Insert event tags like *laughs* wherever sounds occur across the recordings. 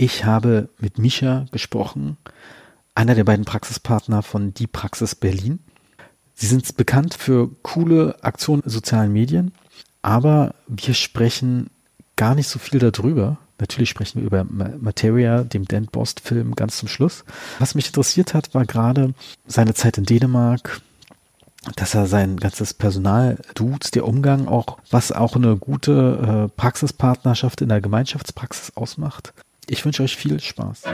Ich habe mit Misha gesprochen, einer der beiden Praxispartner von Die Praxis Berlin. Sie sind bekannt für coole Aktionen in sozialen Medien, aber wir sprechen gar nicht so viel darüber. Natürlich sprechen wir über Materia, dem Dan Bost-Film, ganz zum Schluss. Was mich interessiert hat, war gerade seine Zeit in Dänemark, dass er sein ganzes Personal duzt, der Umgang auch, was auch eine gute äh, Praxispartnerschaft in der Gemeinschaftspraxis ausmacht. Ich wünsche euch viel Spaß.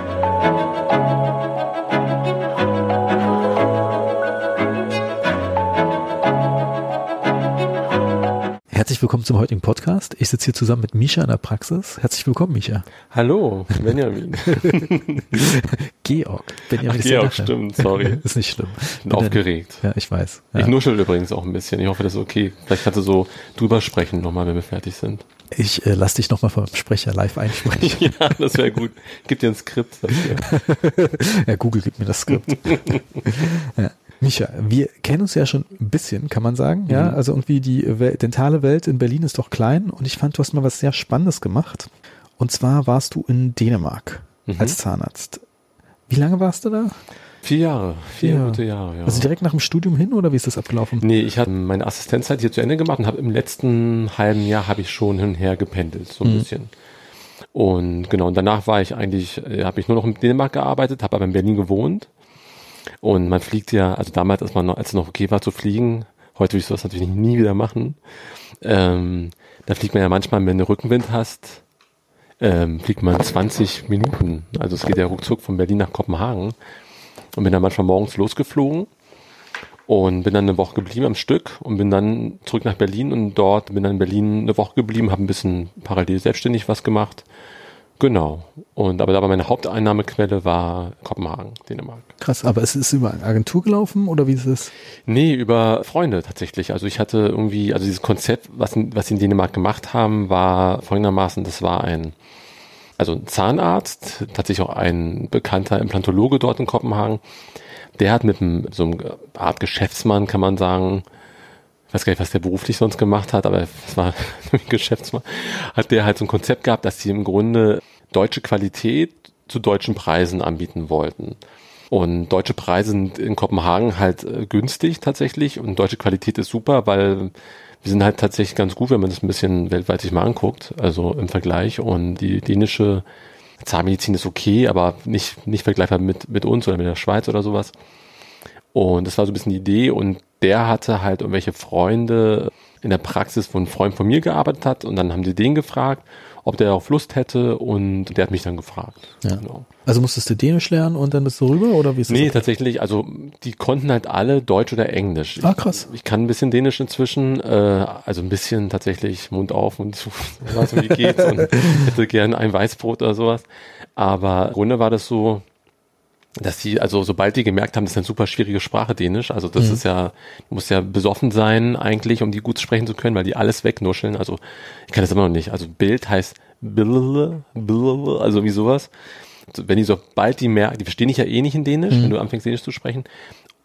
Herzlich willkommen zum heutigen Podcast. Ich sitze hier zusammen mit Misha in der Praxis. Herzlich willkommen, Misha. Hallo, Benjamin. *laughs* Georg. Benjamin Ach, Georg, stimmt, sorry. *laughs* ist nicht schlimm. Ich bin, bin aufgeregt. Dann, ja, ich weiß. Ja. Ich nuschel übrigens auch ein bisschen. Ich hoffe, das ist okay. Vielleicht kannst du so drüber sprechen nochmal, wenn wir fertig sind. Ich äh, lass dich nochmal vom Sprecher live einsprechen. *laughs* ja, das wäre gut. Gib dir ein Skript dafür. ja, Google gibt mir das Skript. ja. Micha, wir kennen uns ja schon ein bisschen, kann man sagen. Ja, mhm. also irgendwie die Welt, dentale Welt in Berlin ist doch klein und ich fand, du hast mal was sehr Spannendes gemacht. Und zwar warst du in Dänemark mhm. als Zahnarzt. Wie lange warst du da? Vier Jahre, vier ja. gute Jahre, ja. Also direkt nach dem Studium hin oder wie ist das abgelaufen? Nee, ich hatte meine Assistenzzeit hier zu Ende gemacht und habe im letzten halben Jahr habe ich schon hin und her gependelt, so ein mhm. bisschen. Und genau, und danach war ich eigentlich, äh, habe ich nur noch in Dänemark gearbeitet, habe aber in Berlin gewohnt und man fliegt ja, also damals, als man noch, als es noch okay war zu fliegen, heute würde ich sowas natürlich nie wieder machen. Ähm, da fliegt man ja manchmal, wenn du Rückenwind hast, ähm, fliegt man 20 Minuten. Also es geht ja ruckzuck von Berlin nach Kopenhagen. Und bin dann manchmal morgens losgeflogen und bin dann eine Woche geblieben am Stück und bin dann zurück nach Berlin und dort bin dann in Berlin eine Woche geblieben, habe ein bisschen parallel selbstständig was gemacht Genau. Und aber, aber meine Haupteinnahmequelle war Kopenhagen, Dänemark. Krass, aber es ist über eine Agentur gelaufen oder wie ist es? Nee, über Freunde tatsächlich. Also ich hatte irgendwie, also dieses Konzept, was, was sie in Dänemark gemacht haben, war folgendermaßen, das war ein, also ein Zahnarzt, tatsächlich auch ein bekannter Implantologe dort in Kopenhagen. Der hat mit einem, so einem Art Geschäftsmann, kann man sagen, weiß gar nicht, was der beruflich sonst gemacht hat, aber es war *laughs* ein Geschäftsmann, hat der halt so ein Konzept gehabt, dass sie im Grunde deutsche Qualität zu deutschen Preisen anbieten wollten. Und deutsche Preise sind in Kopenhagen halt äh, günstig tatsächlich und deutsche Qualität ist super, weil wir sind halt tatsächlich ganz gut, wenn man das ein bisschen weltweit sich mal anguckt, also im Vergleich. Und die dänische Zahnmedizin ist okay, aber nicht, nicht vergleichbar mit, mit uns oder mit der Schweiz oder sowas. Und das war so ein bisschen die Idee und der hatte halt irgendwelche Freunde in der Praxis, wo ein Freund von mir gearbeitet hat und dann haben sie den gefragt, ob der auch Lust hätte und der hat mich dann gefragt. Ja. Genau. Also musstest du Dänisch lernen und dann bist du rüber oder wie ist das? Nee, tatsächlich, also die konnten halt alle Deutsch oder Englisch. Ah, krass. Ich, ich kann ein bisschen Dänisch inzwischen, äh, also ein bisschen tatsächlich Mund auf und *laughs* so, weiß wie geht's und *laughs* hätte gern ein Weißbrot oder sowas. Aber im Grunde war das so, dass sie, also sobald die gemerkt haben, das ist eine super schwierige Sprache, Dänisch, also das mhm. ist ja, du musst ja besoffen sein eigentlich, um die gut sprechen zu können, weil die alles wegnuscheln, also ich kann das immer noch nicht, also Bild heißt Bille, Bille, also wie sowas. Wenn die sobald die merken, die verstehen dich ja eh nicht in Dänisch, mhm. wenn du anfängst Dänisch zu sprechen,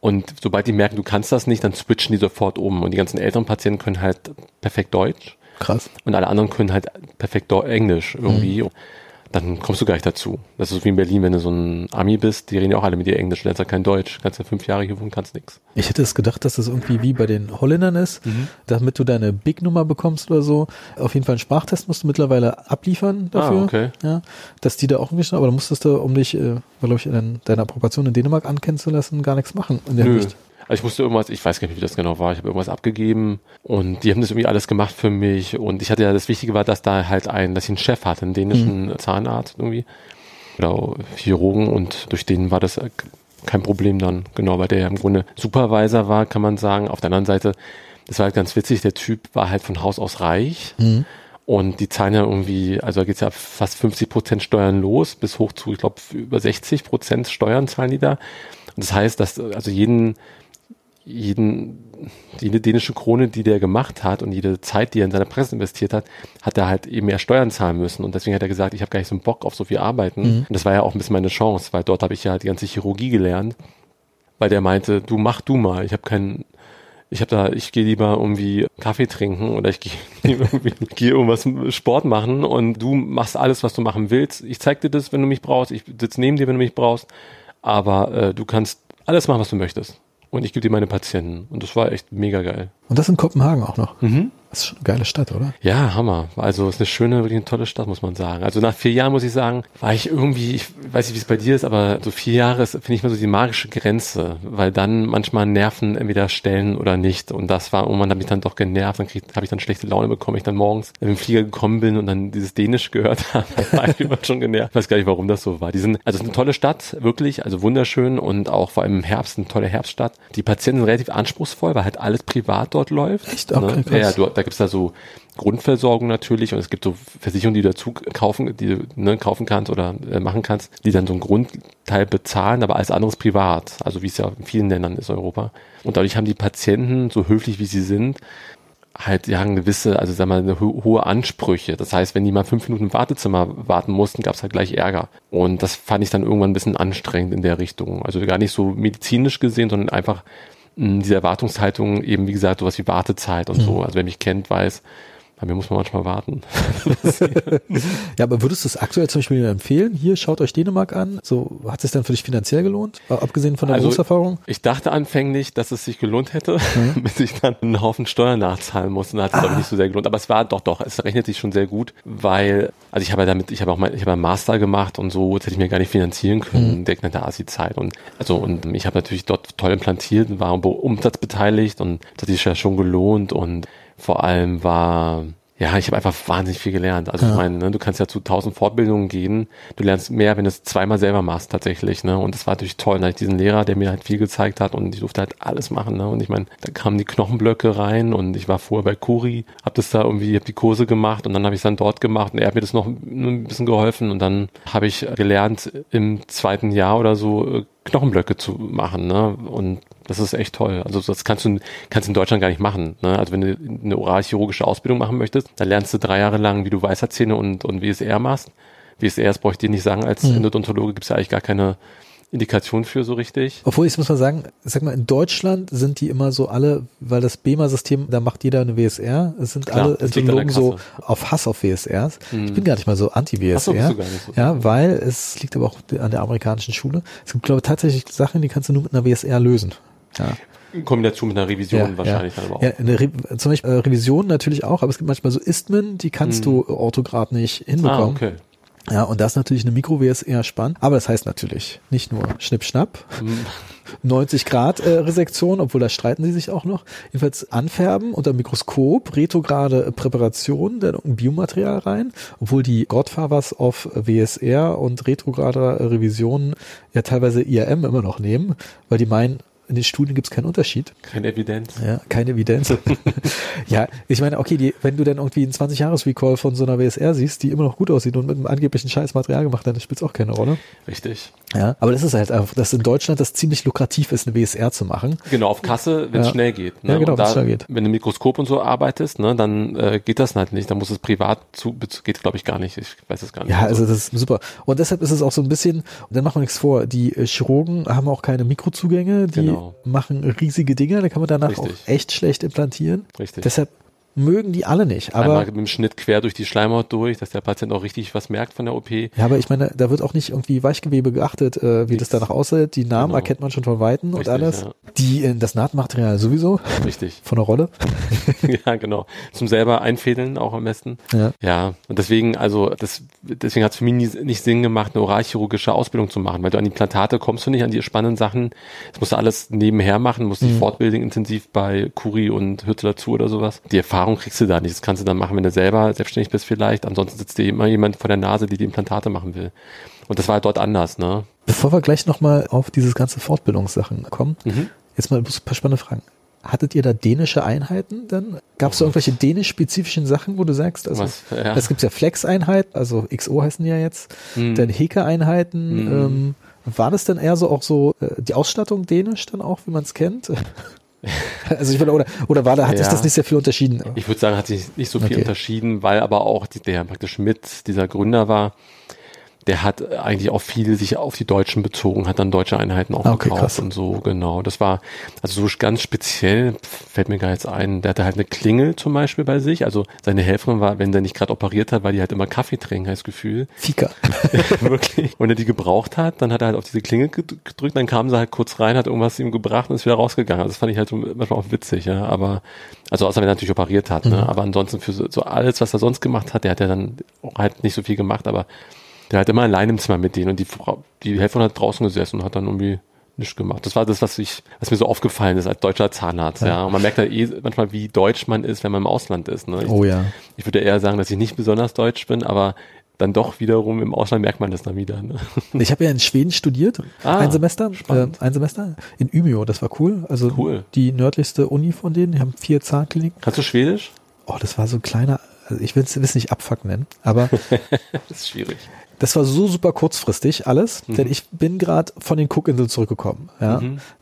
und sobald die merken, du kannst das nicht, dann switchen die sofort um. Und die ganzen älteren Patienten können halt perfekt Deutsch. Krass. Und alle anderen können halt perfekt Englisch irgendwie. Mhm dann kommst du gar nicht dazu. Das ist wie in Berlin, wenn du so ein Ami bist, die reden ja auch alle mit dir Englisch, lernst ja kein Deutsch, kannst ja fünf Jahre hier wohnen, kannst nix. Ich hätte es gedacht, dass das irgendwie wie bei den Holländern ist, mhm. damit du deine Big-Nummer bekommst oder so. Auf jeden Fall einen Sprachtest musst du mittlerweile abliefern dafür. Ah, okay. Ja, dass die da auch irgendwie, aber da musstest du, um dich, äh, glaube ich, deine Approbation in Dänemark ankennen zu lassen, gar nichts machen in der Nö. Hinsicht. Also ich musste irgendwas, ich weiß gar nicht, wie das genau war, ich habe irgendwas abgegeben und die haben das irgendwie alles gemacht für mich und ich hatte ja, das Wichtige war, dass da halt ein, dass ich einen Chef hatte, einen dänischen mhm. Zahnarzt irgendwie oder Chirurgen und durch den war das kein Problem dann, genau, weil der ja im Grunde Supervisor war, kann man sagen. Auf der anderen Seite, das war halt ganz witzig, der Typ war halt von Haus aus reich. Mhm. Und die zahlen ja irgendwie, also da geht's ja fast 50 Prozent Steuern los, bis hoch zu, ich glaube, über 60 Prozent Steuern zahlen die da. Und das heißt, dass also jeden, jeden, jede dänische Krone, die der gemacht hat und jede Zeit, die er in seine Presse investiert hat, hat er halt eben mehr Steuern zahlen müssen. Und deswegen hat er gesagt, ich habe gar nicht so einen Bock auf so viel Arbeiten. Mhm. Und das war ja auch ein bisschen meine Chance, weil dort habe ich ja die ganze Chirurgie gelernt, weil der meinte, du mach du mal, ich habe keinen Ich habe da, ich gehe lieber irgendwie Kaffee trinken oder ich gehe *laughs* irgendwie gehe irgendwas Sport machen und du machst alles, was du machen willst. Ich zeig dir das, wenn du mich brauchst. Ich sitze neben dir, wenn du mich brauchst. Aber äh, du kannst alles machen, was du möchtest. Und ich gebe dir meine Patienten. Und das war echt mega geil. Und das in Kopenhagen auch noch. Mhm. Das ist schon eine geile Stadt, oder? Ja, Hammer. Also es ist eine schöne, wirklich eine tolle Stadt, muss man sagen. Also nach vier Jahren muss ich sagen, war ich irgendwie, ich weiß nicht, wie es bei dir ist, aber so vier Jahre ist, finde ich mal so die magische Grenze, weil dann manchmal Nerven entweder stellen oder nicht. Und das war irgendwann, habe ich dann doch genervt, dann habe ich dann schlechte Laune bekommen, ich dann morgens den Flieger gekommen bin und dann dieses Dänisch gehört *laughs* habe, war ich immer schon genervt. Ich weiß gar nicht, warum das so war. Die sind, also es ist eine tolle Stadt, wirklich, also wunderschön und auch vor allem im Herbst eine tolle Herbststadt. Die Patienten sind relativ anspruchsvoll, weil halt alles privat dort läuft. Echt? Okay, ne? Ja, du, da gibt's da so Grundversorgung natürlich und es gibt so Versicherungen, die du dazu kaufen, die du ne, kaufen kannst oder äh, machen kannst, die dann so einen Grundteil bezahlen, aber alles anderes privat. Also wie es ja in vielen Ländern ist Europa. Und dadurch haben die Patienten, so höflich wie sie sind, halt ja eine gewisse, also sag mal, eine ho hohe Ansprüche. Das heißt, wenn die mal fünf Minuten im Wartezimmer warten mussten, gab es halt gleich Ärger. Und das fand ich dann irgendwann ein bisschen anstrengend in der Richtung. Also gar nicht so medizinisch gesehen, sondern einfach diese Erwartungshaltung eben, wie gesagt, sowas wie Wartezeit und mhm. so. Also wer mich kennt, weiß, bei mir muss man manchmal warten. *laughs* ja, aber würdest du es aktuell zum Beispiel empfehlen? Hier, schaut euch Dänemark an. So, hat es denn für dich finanziell gelohnt? Abgesehen von der also, Berufserfahrung? Ich dachte anfänglich, dass es sich gelohnt hätte, mhm. *laughs* bis ich dann einen Haufen Steuern nachzahlen musste. Dann hat es, ah. nicht so sehr gelohnt. Aber es war doch, doch, es rechnet sich schon sehr gut, weil, also ich habe ja damit, ich habe auch mal, ich habe einen Master gemacht und so, das hätte ich mir gar nicht finanzieren können, mhm. der der Asi-Zeit. Und, also, und ich habe natürlich dort toll implantiert, war am Umsatz beteiligt und das hat sich ja schon gelohnt und vor allem war, ja, ich habe einfach wahnsinnig viel gelernt. Also ja. ich meine, ne, du kannst ja zu tausend Fortbildungen gehen. Du lernst mehr, wenn du es zweimal selber machst tatsächlich. Ne? Und das war natürlich toll. Da hatte ich diesen Lehrer, der mir halt viel gezeigt hat und ich durfte halt alles machen. Ne? Und ich meine, da kamen die Knochenblöcke rein und ich war vorher bei Kuri, habe das da irgendwie, habe die Kurse gemacht und dann habe ich es dann dort gemacht und er hat mir das noch ein bisschen geholfen und dann habe ich gelernt im zweiten Jahr oder so äh, Knochenblöcke zu machen. Ne? Und das ist echt toll. Also das kannst du kannst in Deutschland gar nicht machen. Ne? Also wenn du eine oralchirurgische Ausbildung machen möchtest, dann lernst du drei Jahre lang, wie du Weisheitszähne und, und WSR machst. WSR, das brauche ich dir nicht sagen, als mhm. Endodontologe gibt es ja eigentlich gar keine Indikation für so richtig. Obwohl, ich muss mal sagen, sag mal, in Deutschland sind die immer so alle, weil das BEMA-System, da macht jeder eine WSR, es sind Klar, alle Entomologen so auf Hass auf WSRs. Hm. Ich bin gar nicht mal so anti-WSR. So, so ja, weil es liegt aber auch an der amerikanischen Schule. Es gibt, glaube ich, tatsächlich Sachen, die kannst du nur mit einer WSR lösen. Ja. In Kombination mit einer Revision ja, wahrscheinlich ja. dann aber auch. Ja, eine Re zum Beispiel äh, Revision natürlich auch, aber es gibt manchmal so Istmen, die kannst hm. du orthograd nicht hinbekommen. Ah, okay. Ja, und das ist natürlich eine Mikro-WS spannend, aber das heißt natürlich nicht nur Schnipp-Schnapp, hm. 90 *laughs* Grad äh, Resektion, obwohl da streiten sie sich auch noch. Jedenfalls anfärben unter Mikroskop, retrograde Präparation, dann ein Biomaterial rein, obwohl die Godfathers auf WSR und retrograde Revisionen ja teilweise IRM immer noch nehmen, weil die meinen, in den Studien gibt es keinen Unterschied. Keine Evidenz. Ja, keine Evidenz. *laughs* ja, ich meine, okay, die, wenn du dann irgendwie einen 20-Jahres-Recall von so einer WSR siehst, die immer noch gut aussieht und mit einem angeblichen scheiß Material gemacht dann spielt es auch keine Rolle. Richtig. Ja, aber das ist halt einfach, dass in Deutschland das ziemlich lukrativ ist, eine WSR zu machen. Genau, auf Kasse, wenn es ja. schnell geht. Ne? Ja, genau, wenn schnell geht. Wenn du Mikroskop und so arbeitest, ne, dann äh, geht das halt nicht. Dann muss es privat zu, geht glaube ich gar nicht. Ich weiß es gar nicht. Ja, also das ist super. Und deshalb ist es auch so ein bisschen, und dann machen wir nichts vor, die äh, Chirurgen haben auch keine Mikrozugänge, die genau genau. machen riesige Dinge, da kann man danach Richtig. auch echt schlecht implantieren. Richtig. Deshalb mögen die alle nicht. Aber Einmal mit dem Schnitt quer durch die Schleimhaut durch, dass der Patient auch richtig was merkt von der OP. Ja, aber ich meine, da wird auch nicht irgendwie Weichgewebe geachtet, äh, wie Nichts. das danach aussieht. Die Namen genau. erkennt man schon von Weitem und alles. Ja. Die, äh, das Nahtmaterial sowieso. Richtig. *laughs* Von der Rolle. *laughs* ja, genau. Zum selber einfädeln auch am besten. Ja. Ja. Und deswegen, also, das, deswegen hat es für mich nie, nicht Sinn gemacht, eine oralchirurgische Ausbildung zu machen, weil du an die Implantate kommst du nicht, an die spannenden Sachen. Das musst du alles nebenher machen, musst dich mhm. fortbilden intensiv bei Kuri und Hürte dazu oder sowas. Die Erfahrung kriegst du da nicht. Das kannst du dann machen, wenn du selber selbstständig bist vielleicht. Ansonsten sitzt dir immer jemand vor der Nase, die die Implantate machen will. Und das war halt dort anders, ne? Bevor wir gleich nochmal auf dieses ganze Fortbildungssachen kommen, mhm. jetzt mal ein paar spannende Fragen. Hattet ihr da dänische Einheiten dann? Gab es da irgendwelche dänisch-spezifischen Sachen, wo du sagst, also Was, ja. es gibt ja Flex-Einheiten, also XO heißen die ja jetzt, mhm. dann Heke-Einheiten, mhm. ähm, war das dann eher so auch so äh, die Ausstattung dänisch dann auch, wie man es kennt? Also ich meine, oder, oder war da, hat ja. sich das nicht sehr viel unterschieden? Ich würde sagen, hat sich nicht so viel okay. unterschieden, weil aber auch die, der praktisch mit dieser Gründer war, der hat eigentlich auch viel sich auf die Deutschen bezogen, hat dann deutsche Einheiten auch Ah, okay, gekauft krass. und so, genau. Das war, also so ganz speziell fällt mir gar jetzt ein, der hatte halt eine Klingel zum Beispiel bei sich, also seine Helferin war, wenn der nicht gerade operiert hat, weil die halt immer Kaffee trinken, heißt Gefühl. Fika. *laughs* Wirklich. Und er die gebraucht hat, dann hat er halt auf diese Klingel ged- gedrückt, dann kam sie halt kurz rein, hat irgendwas ihm gebracht und ist wieder rausgegangen. Also das fand ich halt so manchmal auch witzig, ja. Aber, also außer wenn er natürlich operiert hat, ne. Aber ansonsten für so, so alles, was er sonst gemacht hat, der hat ja dann auch halt nicht so viel gemacht, aber der hat immer allein im Zimmer mit denen und die Frau, die Helferin hat draußen gesessen und hat dann irgendwie nichts gemacht. Das war das, was ich, was mir so aufgefallen ist als deutscher Zahnarzt, ja. Und man merkt halt eh manchmal, wie deutsch man ist, wenn man im Ausland ist, ne. Ich, Oh ja. ich würde eher sagen, dass ich nicht besonders deutsch bin, aber dann doch wiederum im Ausland merkt man das dann wieder. Ne? Ich habe ja in Schweden studiert, Ah, ein Semester, äh, ein Semester in Umeå, das war cool. Also Cool. die nördlichste Uni von denen, die haben vier Zahnkliniken. Kannst du Schwedisch? Oh, das war so ein kleiner, also ich will es nicht Abfuck nennen, aber *laughs* Das ist schwierig. Das war so super kurzfristig alles, denn ich bin gerade von den Cookinseln zurückgekommen. Ja.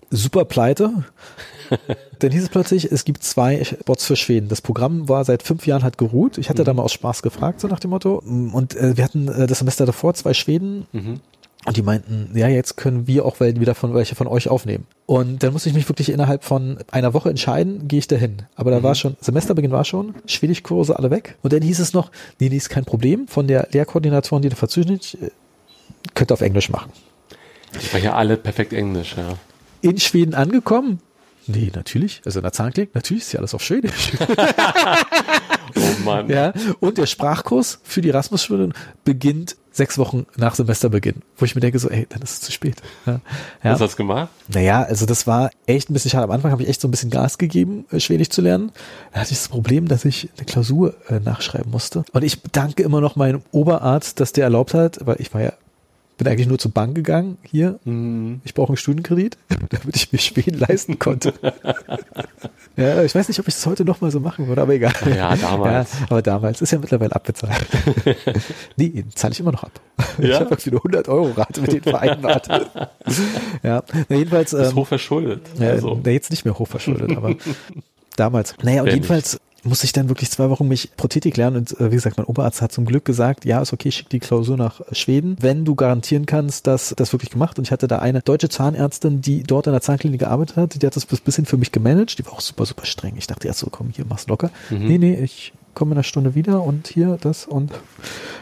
Super pleite. *laughs* Dann hieß es plötzlich, es gibt zwei Bots für Schweden. Das Programm war seit fünf Jahren hat geruht. Ich hatte da mal aus Spaß gefragt, so nach dem Motto. Und äh, wir hatten äh, das Semester davor zwei Schweden. Und die meinten, ja, jetzt können wir auch wieder von welche von euch aufnehmen. Und dann musste ich mich wirklich innerhalb von einer Woche entscheiden, gehe ich dahin. Aber da war schon, Semesterbeginn war schon, Schwedischkurse alle weg. Und dann hieß es noch, nee, nee, ist kein Problem. Von der Lehrkoordinatorin, die dafür zuständig ist, könnt ihr auf Englisch machen. Die sprechen ja alle perfekt Englisch, ja. In Schweden angekommen? Nee, natürlich. Also in der Zahnklinik, natürlich ist ja alles auf Schwedisch. *laughs* Oh Mann. ja. Und der Sprachkurs für die Erasmus-Schule beginnt sechs Wochen nach Semesterbeginn. Wo ich mir denke so, ey, dann ist es zu spät. Ja. Ja. Was hast du gemacht? Naja, also das war echt ein bisschen schade. Am Anfang habe ich echt so ein bisschen Gas gegeben, äh, Schwedisch zu lernen. Da hatte ich das Problem, dass ich eine Klausur äh, nachschreiben musste. Und ich danke immer noch meinem Oberarzt, dass der erlaubt hat, weil ich war ja, bin eigentlich nur zur Bank gegangen hier. Ich brauche einen Studienkredit, *laughs* damit ich mir Schweden leisten konnte. *laughs* ja, ich weiß nicht, ob ich das heute noch mal so machen würde, aber egal. Ja, damals. Ja, aber damals ist ja mittlerweile abbezahlt. *laughs* nee, zahle ich immer noch ab. Ich Ja? habe irgendwie eine 100 Euro Rate mit denen vereinbart. ja, na, jedenfalls. Ähm, hochverschuldet. ja, also. na, jetzt nicht mehr hochverschuldet, aber damals. Naja, und Wer jedenfalls musste ich dann wirklich zwei Wochen mich Prothetik lernen und äh, wie gesagt, mein Oberarzt hat zum Glück gesagt, ja, ist okay, schick die Klausur nach äh, Schweden, wenn du garantieren kannst, dass das wirklich gemacht. Und ich hatte da eine deutsche Zahnärztin, die dort in der Zahnklinik gearbeitet hat, die hat das bis bisschen für mich gemanagt, die war auch super, super streng. Ich dachte erst so, komm, hier, mach's locker. Mhm. Nee, nee, ich komme in einer Stunde wieder und hier das und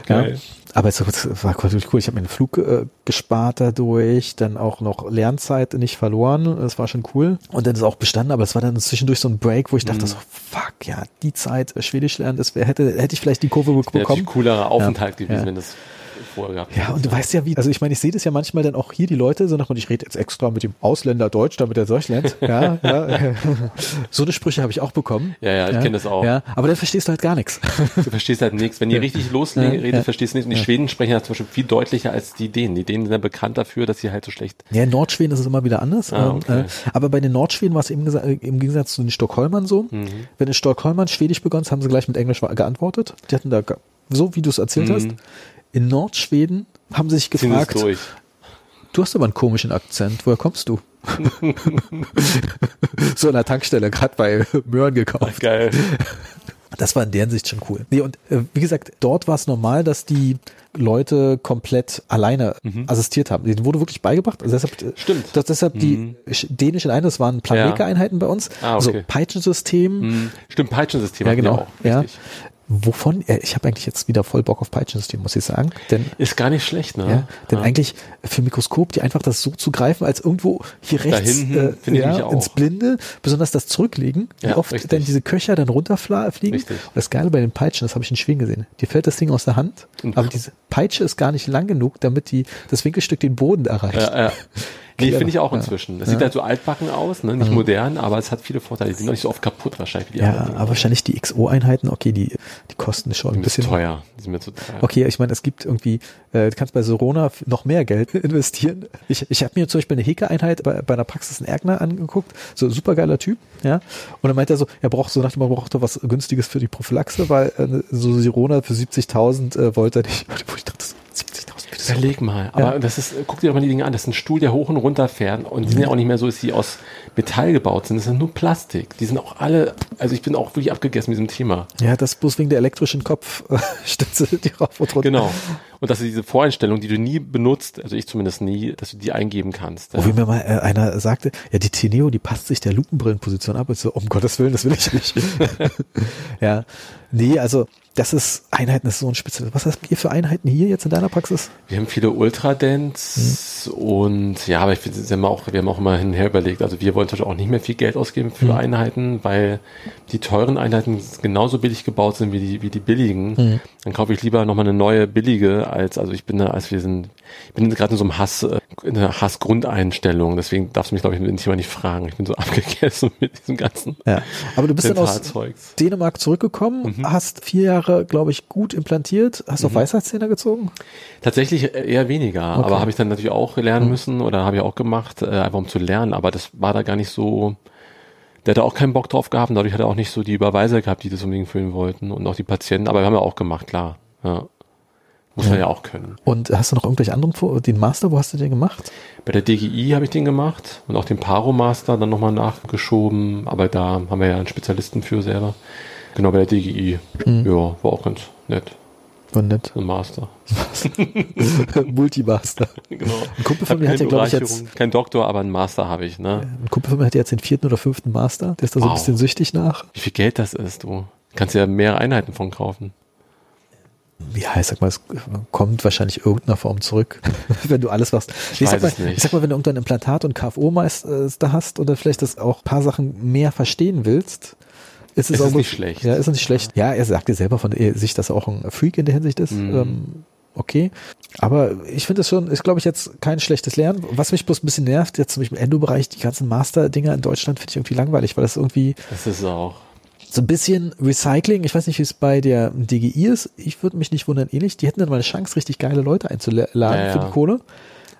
ja. Geil. Aber es war natürlich cool. Ich habe mir einen Flug äh, gespart dadurch, dann auch noch Lernzeit nicht verloren. Das war schon cool. Und dann ist auch bestanden, aber es war dann zwischendurch so ein Break, wo ich dachte so, fuck, ja, die Zeit äh, Schwedisch lernen, das wär, hätte, hätte ich vielleicht die Kurve Wäre bekommen. natürlich coolerer Aufenthalt Ja. gewesen, Ja. wenn das vorher gehabt Ja, und du weißt ja, wie, also ich meine, ich sehe das ja manchmal dann auch hier, die Leute, so nach ich rede jetzt extra mit dem Ausländer Deutsch, damit er Deutsch lernt. Ja, ja. *laughs* So eine Sprüche habe ich auch bekommen. Ja, ja, ich kenn das auch. Ja, aber dann verstehst du halt gar nichts. Du verstehst halt nichts. Wenn die richtig loslegen, Ja, ja. verstehst du nichts. Und die Schweden sprechen ja zum Beispiel viel deutlicher als die Dänen. Die Dänen sind ja bekannt dafür, dass sie halt so schlecht. Ja, in Nordschweden ist es immer wieder anders. Ah, okay. äh, aber bei den Nordschweden war es im, äh, im Gegensatz zu den Stockholmern so. Mhm. Wenn in Stockholmern Schwedisch begonnen, haben sie gleich mit Englisch geantwortet. Die hatten da, so wie du es erzählt hast. In Nordschweden haben sie sich Mhm. Gefragt, du hast aber einen komischen Akzent, woher kommst du? *laughs* so in der Tankstelle, gerade bei Möhren gekauft. Geil. Das war in deren Sicht schon cool. Nee, und äh, wie gesagt, dort war es normal, dass die Leute komplett alleine assistiert haben. Denen wurde wirklich beigebracht. Also deshalb, äh, Mhm. Stimmt. Dass deshalb die sch- dänischen Einheiten, das waren Planeka-Einheiten bei uns. Ah, Also okay. Peitschensystem. Hm, Stimmt, Peitschensystem Ja, genau. auch. Ja. Wovon? äh, Ich habe eigentlich jetzt wieder voll Bock auf Peitschensystem, muss ich sagen. Denn Ist gar nicht schlecht, ne? ja, denn eigentlich für Mikroskop, die einfach das so zu greifen, als irgendwo hier rechts äh, ja, ins Blinde, besonders das Zurücklegen, wie Ja, oft richtig. dann diese Köcher dann runterfliegen. Richtig. Und das Geile bei den Peitschen, das habe ich in Schweden gesehen. Dir fällt das Ding aus der Hand, aber *laughs* diese Peitsche ist gar nicht lang genug, damit die das Winkelstück den Boden erreicht. *laughs* Ja, ja. Nee, finde ich auch Ja. inzwischen. Es sieht halt so altbacken aus, ne? nicht modern, aber es hat viele Vorteile. Die sind noch nicht so oft kaputt wahrscheinlich wie die Ja, anderen. aber wahrscheinlich die XO-Einheiten, okay, die, die kosten schon ein Die sind bisschen. teuer. Die sind mir zu teuer. Okay, ich meine, es gibt irgendwie, äh, du kannst bei Sorona noch mehr Geld *laughs* investieren. Ich, ich habe mir zum Beispiel eine Heke-Einheit bei, bei einer Praxis in Ergner angeguckt, so supergeiler Typ, ja. Und dann meint er so, er braucht so nach dem braucht doch was Günstiges für die Prophylaxe, weil äh, so Sirona für 70.000 äh, wollte er nicht. *laughs* Wo ich dachte, so, 70.000 für das Überleg mal. Aber Ja. das ist, guck dir doch mal die Dinge an. Das ist ein Stuhl, der hoch und runter fährt. Und die sind ja auch nicht mehr so, dass die aus Metall gebaut sind. Das sind nur Plastik. Die sind auch alle, also ich bin auch wirklich abgegessen mit diesem Thema. Ja, das bloß wegen der elektrischen Kopfstütze, *laughs* die rauf und runter. Genau. Und dass du diese Voreinstellung, die du nie benutzt, also ich zumindest nie, dass du die eingeben kannst. Ja. Wie mir mal äh, einer sagte, ja, die Teneo, die passt sich der Lupenbrillenposition ab. Und so, um Gottes Willen, das will ich nicht. *laughs* ja. Nee, also das ist Einheiten, das ist so ein spezielles. Was hast ihr für Einheiten hier jetzt in deiner Praxis? Wir haben viele Ultradents hm. und ja, aber ich finde, wir haben auch, wir haben auch immer hinher überlegt, also wir wollen natürlich auch nicht mehr viel Geld ausgeben für hm. Einheiten, weil die teuren Einheiten genauso billig gebaut sind wie die, wie die billigen. Hm. Dann kaufe ich lieber nochmal eine neue billige als, also ich bin da, als wir sind, ich bin gerade in so einem Hass, äh, in einer Hassgrundeinstellung, deswegen darfst du mich, glaube ich, nicht mal nicht fragen. Ich bin so *laughs* abgegessen mit diesem ganzen. Ja. Aber du bist dann aus Dänemark zurückgekommen, mhm. hast vier Jahre, glaube ich, gut implantiert. Hast du mhm. auch Weisheitszähne gezogen? Tatsächlich eher weniger, okay. aber habe ich dann natürlich auch lernen mhm. müssen oder habe ich auch gemacht, äh, einfach um zu lernen, aber das war da gar nicht so, der hat auch keinen Bock drauf gehabt und dadurch hat er auch nicht so die Überweiser gehabt, die das unbedingt füllen wollten und auch die Patienten, aber wir haben ja auch gemacht, klar. Ja. Muss ja. man ja auch können. Und hast du noch irgendwelche anderen, den Master, wo hast du den gemacht? Bei der DGI habe ich den gemacht und auch den Paro-Master dann nochmal nachgeschoben, aber da haben wir ja einen Spezialisten für selber. Genau, bei der DGI. Mhm. Ja, war auch ganz nett. War nett. Ein Master. *laughs* Multimaster. Genau. Ein Kumpel von mir hat ja, glaube ich, jetzt. Kein Doktor, aber ein Master habe ich, ne? Ein Kumpel von mir hat jetzt den vierten oder fünften Master. Der ist da so wow. ein bisschen süchtig nach. Wie viel Geld das ist, du. Kannst ja mehrere Einheiten von kaufen ja, ich sag mal, es kommt wahrscheinlich irgendeiner Form zurück, *laughs* wenn du alles machst. Ich, ich, sag mal, ich, sag mal, wenn du irgendein Implantat und KFO-Meister hast oder vielleicht das auch paar Sachen mehr verstehen willst, ist es, ist auch nicht schlecht. Ja, ist es nicht schlecht. Ja, er sagte selber von sich, dass er auch ein Freak in der Hinsicht ist. Mhm. Ähm, okay. Aber ich finde es schon, ist glaube ich jetzt kein schlechtes Lernen. Was mich bloß ein bisschen nervt, jetzt zum Beispiel im Endo-Bereich, die ganzen Master-Dinger in Deutschland finde ich irgendwie langweilig, weil das irgendwie. Das ist auch so ein bisschen Recycling. Ich weiß nicht, wie es bei der DGI ist. Ich würde mich nicht wundern, ähnlich. Die hätten dann mal eine Chance, richtig geile Leute einzuladen ja, ja. für die Kohle.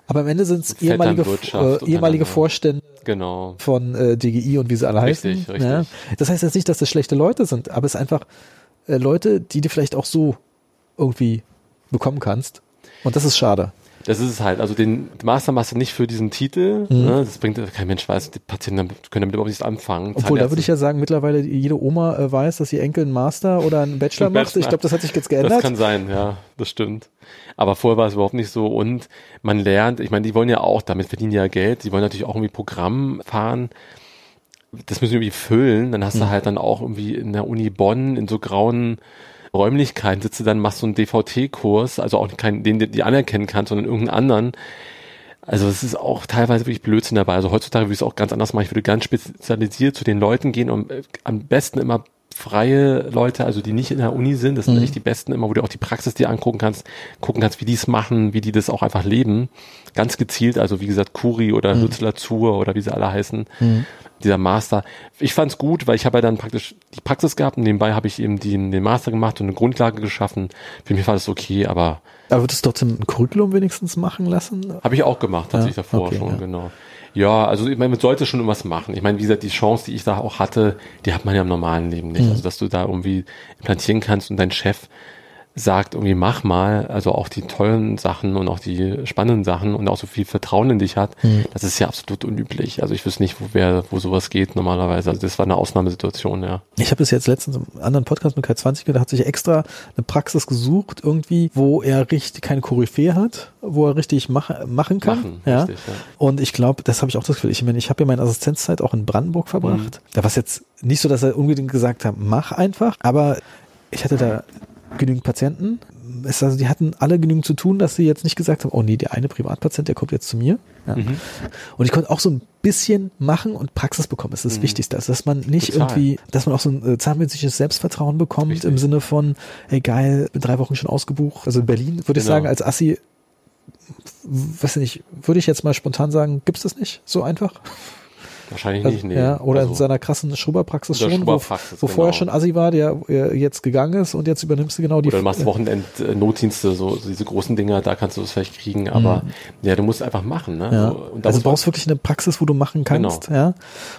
Aber am Ende sind es ehemalige, äh, ehemalige Vorstände genau. von äh, DGI und wie sie alle heißen. Richtig, richtig. Ja. Das heißt jetzt nicht, dass das schlechte Leute sind, aber es sind einfach äh, Leute, die du vielleicht auch so irgendwie bekommen kannst. Und das ist schade. Das ist es halt. Also den Master machst du nicht für diesen Titel. Mhm. Ne? Das bringt kein Mensch weiß, die Patienten können damit überhaupt nichts anfangen. Obwohl, da würde ich ja sagen, mittlerweile jede Oma äh, weiß, dass ihr Enkel einen Master oder einen Bachelor macht. Ich glaube, das hat sich jetzt geändert. Das kann sein, ja, das stimmt. Aber vorher war es überhaupt nicht so. Und man lernt, ich meine, die wollen ja auch, damit verdienen ja Geld, die wollen natürlich auch irgendwie Programm fahren das müssen wir irgendwie füllen. Dann hast mhm. du halt dann auch irgendwie in der Uni Bonn in so grauen Räumlichkeiten sitze, dann machst du einen DVT-Kurs, also auch keinen, den du anerkennen kannst, sondern irgendeinen anderen. Also es ist auch teilweise wirklich Blödsinn dabei. Also heutzutage würde ich es auch ganz anders machen. Ich würde ganz spezialisiert zu den Leuten gehen und äh, am besten immer freie Leute, also die nicht in der Uni sind, das sind mhm. echt die besten immer, wo du auch die Praxis dir angucken kannst, gucken kannst, wie die es machen, wie die das auch einfach leben. Ganz gezielt, also wie gesagt, Kuri oder mhm. Lützler Zur oder wie sie alle heißen. Mhm dieser Master. Ich fand's gut, weil ich habe ja dann praktisch die Praxis gehabt und nebenbei habe ich eben den, den Master gemacht und eine Grundlage geschaffen. Für mich war das okay, aber. Aber würdest du trotzdem ein Curriculum wenigstens machen lassen? Habe ich auch gemacht, tatsächlich ja, davor okay, schon, ja. genau. Ja, also ich meine, man sollte schon irgendwas machen. Ich meine, wie gesagt, die Chance, die ich da auch hatte, die hat man ja im normalen Leben nicht. Mhm. Also, dass du da irgendwie implantieren kannst und dein Chef sagt, irgendwie mach mal, also auch die tollen Sachen und auch die spannenden Sachen und auch so viel Vertrauen in dich hat, mhm. das ist ja absolut unüblich. Also ich wüsste nicht, wo wer, wo sowas geht normalerweise. Also das war eine Ausnahmesituation, ja. Ich habe es jetzt letztens im anderen Podcast mit K20 gehört, hat sich extra eine Praxis gesucht, irgendwie, wo er richtig keine Koryphäe hat, wo er richtig mach, machen kann. Machen, ja. Richtig, ja. Und ich glaube, das habe ich auch das Gefühl. Ich meine, ich habe ja meine Assistenzzeit auch in Brandenburg verbracht. Mhm. Da war es jetzt nicht so, dass er unbedingt gesagt hat, mach einfach, aber ich hatte da genügend Patienten. Es, also die hatten alle genügend zu tun, dass sie jetzt nicht gesagt haben, oh nee, der eine Privatpatient, der kommt jetzt zu mir. Ja. Mhm. Und ich konnte auch so ein bisschen machen und Praxis bekommen. Das ist das mhm. Wichtigste. Also, dass man nicht Total. irgendwie, dass man auch so ein äh, zahnmedizinisches Selbstvertrauen bekommt Richtig. im Sinne von, ey geil, bin drei Wochen schon ausgebucht. Also in Berlin würde genau. ich sagen, als Assi, weiß ich nicht, würde ich jetzt mal spontan sagen, gibt's das nicht so einfach? Wahrscheinlich also, nicht, nee. Ja, oder also, in seiner krassen Schrubberpraxis schon, Schrubberpraxis, wo, wo genau. vorher schon Assi war, der äh, jetzt gegangen ist und jetzt übernimmst du genau die. Oder du machst Wochenend-Notdienste, so, so diese großen Dinger, da kannst du es vielleicht kriegen, aber mhm. ja, du musst einfach machen. Ne? Ja. So, also du brauchst wirklich eine Praxis, wo du machen kannst. Genau. Ja?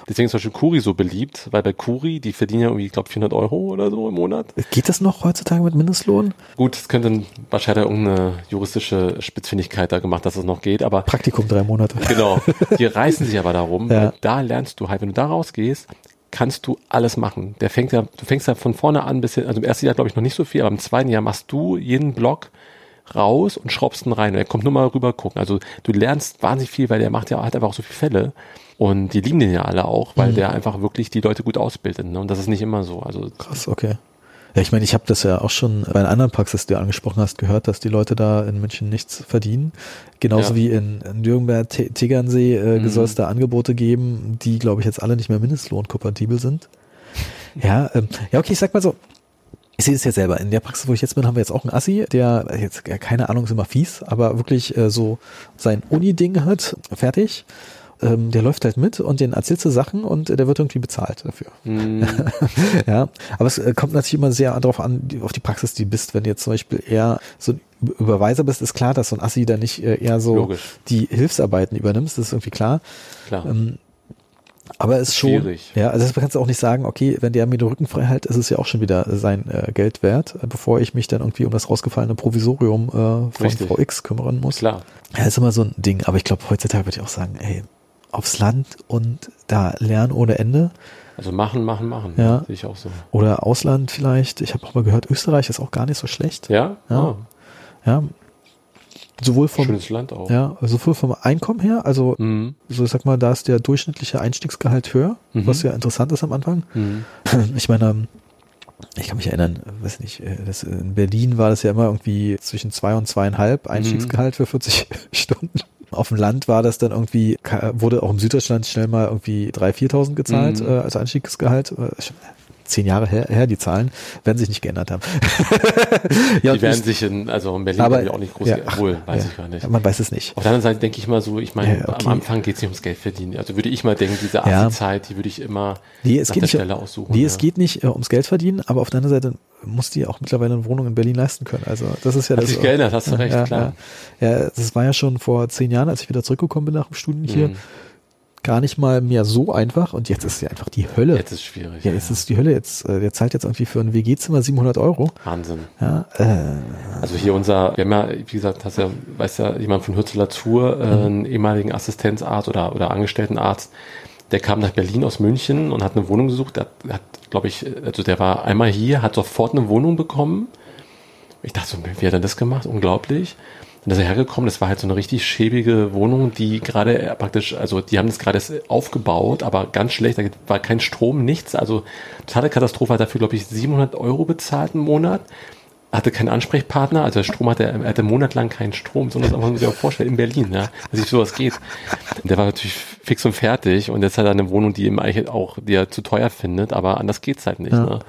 Deswegen ist zum Beispiel Kuri so beliebt, weil bei Kuri, die verdienen ja irgendwie, ich glaube, 400 Euro oder so im Monat. Geht das noch heutzutage mit Mindestlohn? Gut, es könnte wahrscheinlich irgendeine juristische Spitzfindigkeit da gemacht, dass es das noch geht, aber. Praktikum drei Monate. Genau. *laughs* Die reißen sich aber darum, ja. da lernst du halt, wenn du da rausgehst, kannst du alles machen. Der fängt ja, du fängst ja von vorne an bis hin, also im ersten Jahr glaube ich noch nicht so viel, aber im zweiten Jahr machst du jeden Block raus und schraubst ihn rein. Und er kommt nur mal rüber gucken. Also du lernst wahnsinnig viel, weil der macht ja, hat einfach auch so viele Fälle. Und die lieben den ja alle auch, weil mhm. der einfach wirklich die Leute gut ausbildet. Ne? Und das ist nicht immer so. Also Krass, okay. Ja, ich meine, ich habe das ja auch schon bei einer anderen Praxis, die du angesprochen hast, gehört, dass die Leute da in München nichts verdienen. Genauso ja. wie in, in Nürnberg, Tegernsee äh, mhm. soll es da Angebote geben, die, glaube ich, jetzt alle nicht mehr mindestlohnkompatibel sind. *laughs* Ja, ähm, ja, okay, ich sag mal so, ich sehe es ja selber. In der Praxis, wo ich jetzt bin, haben wir jetzt auch einen Assi, der jetzt keine Ahnung ist immer fies, aber wirklich äh, so sein Uni-Ding hat, fertig ähm, der läuft halt mit und den erzählst du Sachen und der wird irgendwie bezahlt dafür. Mm. *laughs* ja, aber es äh, kommt natürlich immer sehr darauf an, auf die Praxis, die bist. Wenn du jetzt zum Beispiel eher so ein Überweiser bist, ist klar, dass so ein Assi da nicht äh, eher so Logisch. die Hilfsarbeiten übernimmst, das ist irgendwie klar. Klar. Ähm, aber es ist schon, Schwierig. ja, also das kannst du auch nicht sagen, okay, wenn der mir den Rücken frei hält, ist es ja auch schon wieder sein äh, Geld wert, bevor ich mich dann irgendwie um das rausgefallene Provisorium äh, von Richtig. Frau X kümmern muss. Klar. Ja, ist immer so ein Ding, aber ich glaube, heutzutage würde ich auch sagen, ey, aufs Land und da lernen ohne Ende. Also machen, machen, machen. Ja. Sehe ich auch so. Oder Ausland vielleicht. Ich habe auch mal gehört, Österreich ist auch gar nicht so schlecht. Ja? Ja. Oh. ja. Sowohl vom, Schönes Land auch. Ja, sowohl vom Einkommen her, also mhm. so ich sag mal, da ist der durchschnittliche Einstiegsgehalt höher, mhm. was ja interessant ist am Anfang. Mhm. *clears throat* Ich meine, ich kann mich erinnern, weiß nicht, äh, das, in Berlin war das ja immer irgendwie zwischen zwei und zweieinhalb. Einstiegsgehalt für 40 *laughs* Stunden. Auf dem Land war das dann irgendwie, wurde auch im Süddeutschland schnell mal irgendwie 3.000, 4.000 gezahlt mhm. äh, als Einstiegsgehalt. Äh, zehn Jahre her, her, die Zahlen werden sich nicht geändert haben. *laughs* ja, die werden sich in, also in Berlin aber, auch nicht groß ja, wohl, weiß ja, ich gar nicht. Man weiß es nicht. Auf der anderen Seite denke ich mal so, ich meine, ja, okay. am Anfang geht es nicht ums Geld verdienen. Also würde ich mal denken, diese Asi-Zeit, die würde ich immer nee, es nach geht der nicht, Stelle aussuchen. Nee, es geht nicht äh, ums Geld verdienen, aber auf der anderen Seite muss die auch mittlerweile eine Wohnung in Berlin leisten können. Also das ist ja Hat das. sich geändert, hast du recht, klar. Ja, das war ja schon vor zehn Jahren, als ich wieder zurückgekommen bin nach dem Studium hier. Mhm gar nicht mal mehr so einfach und jetzt ist es ja einfach die Hölle. Jetzt ist es schwierig. Ja, jetzt ja. ist die Hölle. Jetzt, äh, der zahlt jetzt irgendwie für ein WG-Zimmer 700 Euro. Wahnsinn. Ja, äh, also hier unser, wir haben ja, wie gesagt, hast ja, weiß ja jemand von Hürzeler Zur, äh, mhm. einen ehemaligen Assistenzarzt oder, oder Angestelltenarzt, der kam nach Berlin aus München und hat eine Wohnung gesucht. Der hat, hat glaube ich, also der war einmal hier, hat sofort eine Wohnung bekommen. Ich dachte so, wie hat er das gemacht? Unglaublich. Ist er hergekommen, das war halt so eine richtig schäbige Wohnung, die gerade äh, praktisch, also die haben das gerade aufgebaut, aber ganz schlecht, da war kein Strom, nichts, also totale Katastrophe, hat dafür, glaube ich, 700 Euro bezahlt im Monat, hatte keinen Ansprechpartner, also der Strom hatte, er hatte monatelang keinen Strom, sondern das muss man sich auch vorstellen, in Berlin, ja, dass sich sowas geht. Und der war natürlich fix und fertig. Und jetzt hat er eine Wohnung, die ihm eigentlich auch, die er zu teuer findet, aber anders geht's halt nicht, ja. ne?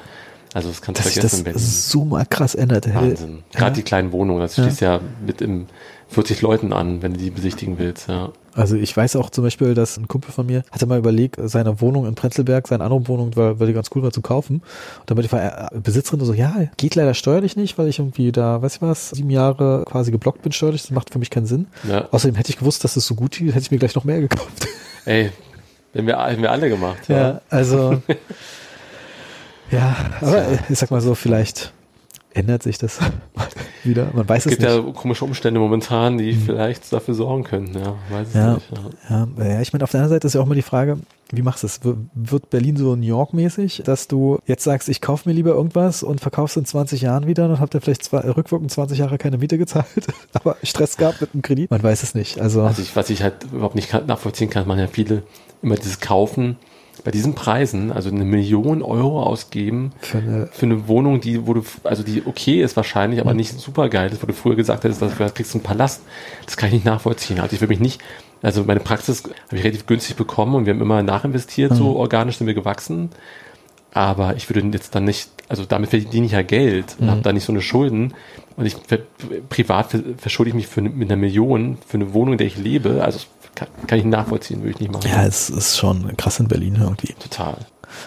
Also das kannst du vergessen. Das ist so mal krass ändert. Wahnsinn. Gerade ja. die kleinen Wohnungen, das schließt ja. ja mit im 40 Leuten an, wenn du die besichtigen willst, ja. Also ich weiß auch zum Beispiel, dass ein Kumpel von mir hatte mal überlegt, seine Wohnung in Prenzlberg, seine andere Wohnung, weil, weil die ganz cool war zu kaufen. Und dann war die Besitzerin so, ja, geht leider steuerlich nicht, weil ich irgendwie da, weiß ich was, sieben Jahre quasi geblockt bin steuerlich. Das macht für mich keinen Sinn. Ja. Außerdem hätte ich gewusst, dass es so gut geht, hätte ich mir gleich noch mehr *laughs* gekauft. Ey, hätten wir, hätten wir alle gemacht. Ja, ja also *laughs* Ja, aber ich sag mal so, vielleicht ändert sich das *laughs* wieder. Man weiß es, nicht. Es gibt ja komische Umstände momentan, die mhm. vielleicht dafür sorgen können. Ja, weiß ja, nicht, ja. Ja, ja, ich meine, auf der anderen Seite ist ja auch mal die Frage, wie machst du es? Wird Berlin so New York mäßig, dass du jetzt sagst, ich kaufe mir lieber irgendwas und verkaufst in 20 Jahren wieder und habt ihr vielleicht zwei, rückwirkend 20 Jahre keine Miete gezahlt, *laughs* aber Stress gehabt mit dem Kredit? Man weiß es nicht. Also, also ich, was ich halt überhaupt nicht nachvollziehen kann, man ja viele immer dieses Kaufen bei diesen Preisen, also eine Million Euro ausgeben für eine, für eine Wohnung, die, wo du, also die okay ist wahrscheinlich, aber nicht super geil ist, wo du früher gesagt hast, dass du kriegst einen Palast. Das kann ich nicht nachvollziehen. Also ich will mich nicht, also meine Praxis habe ich relativ günstig bekommen und wir haben immer nachinvestiert, mhm. so organisch sind wir gewachsen. Aber ich würde jetzt dann nicht, also damit verdiene ich ja Geld und mhm. habe da nicht so eine Schulden. Und ich privat verschulde ich mich für, mit einer Million für eine Wohnung, in der ich lebe. Also kann, kann ich nachvollziehen, würde ich nicht machen. Ja, es ist schon krass in Berlin irgendwie. Total.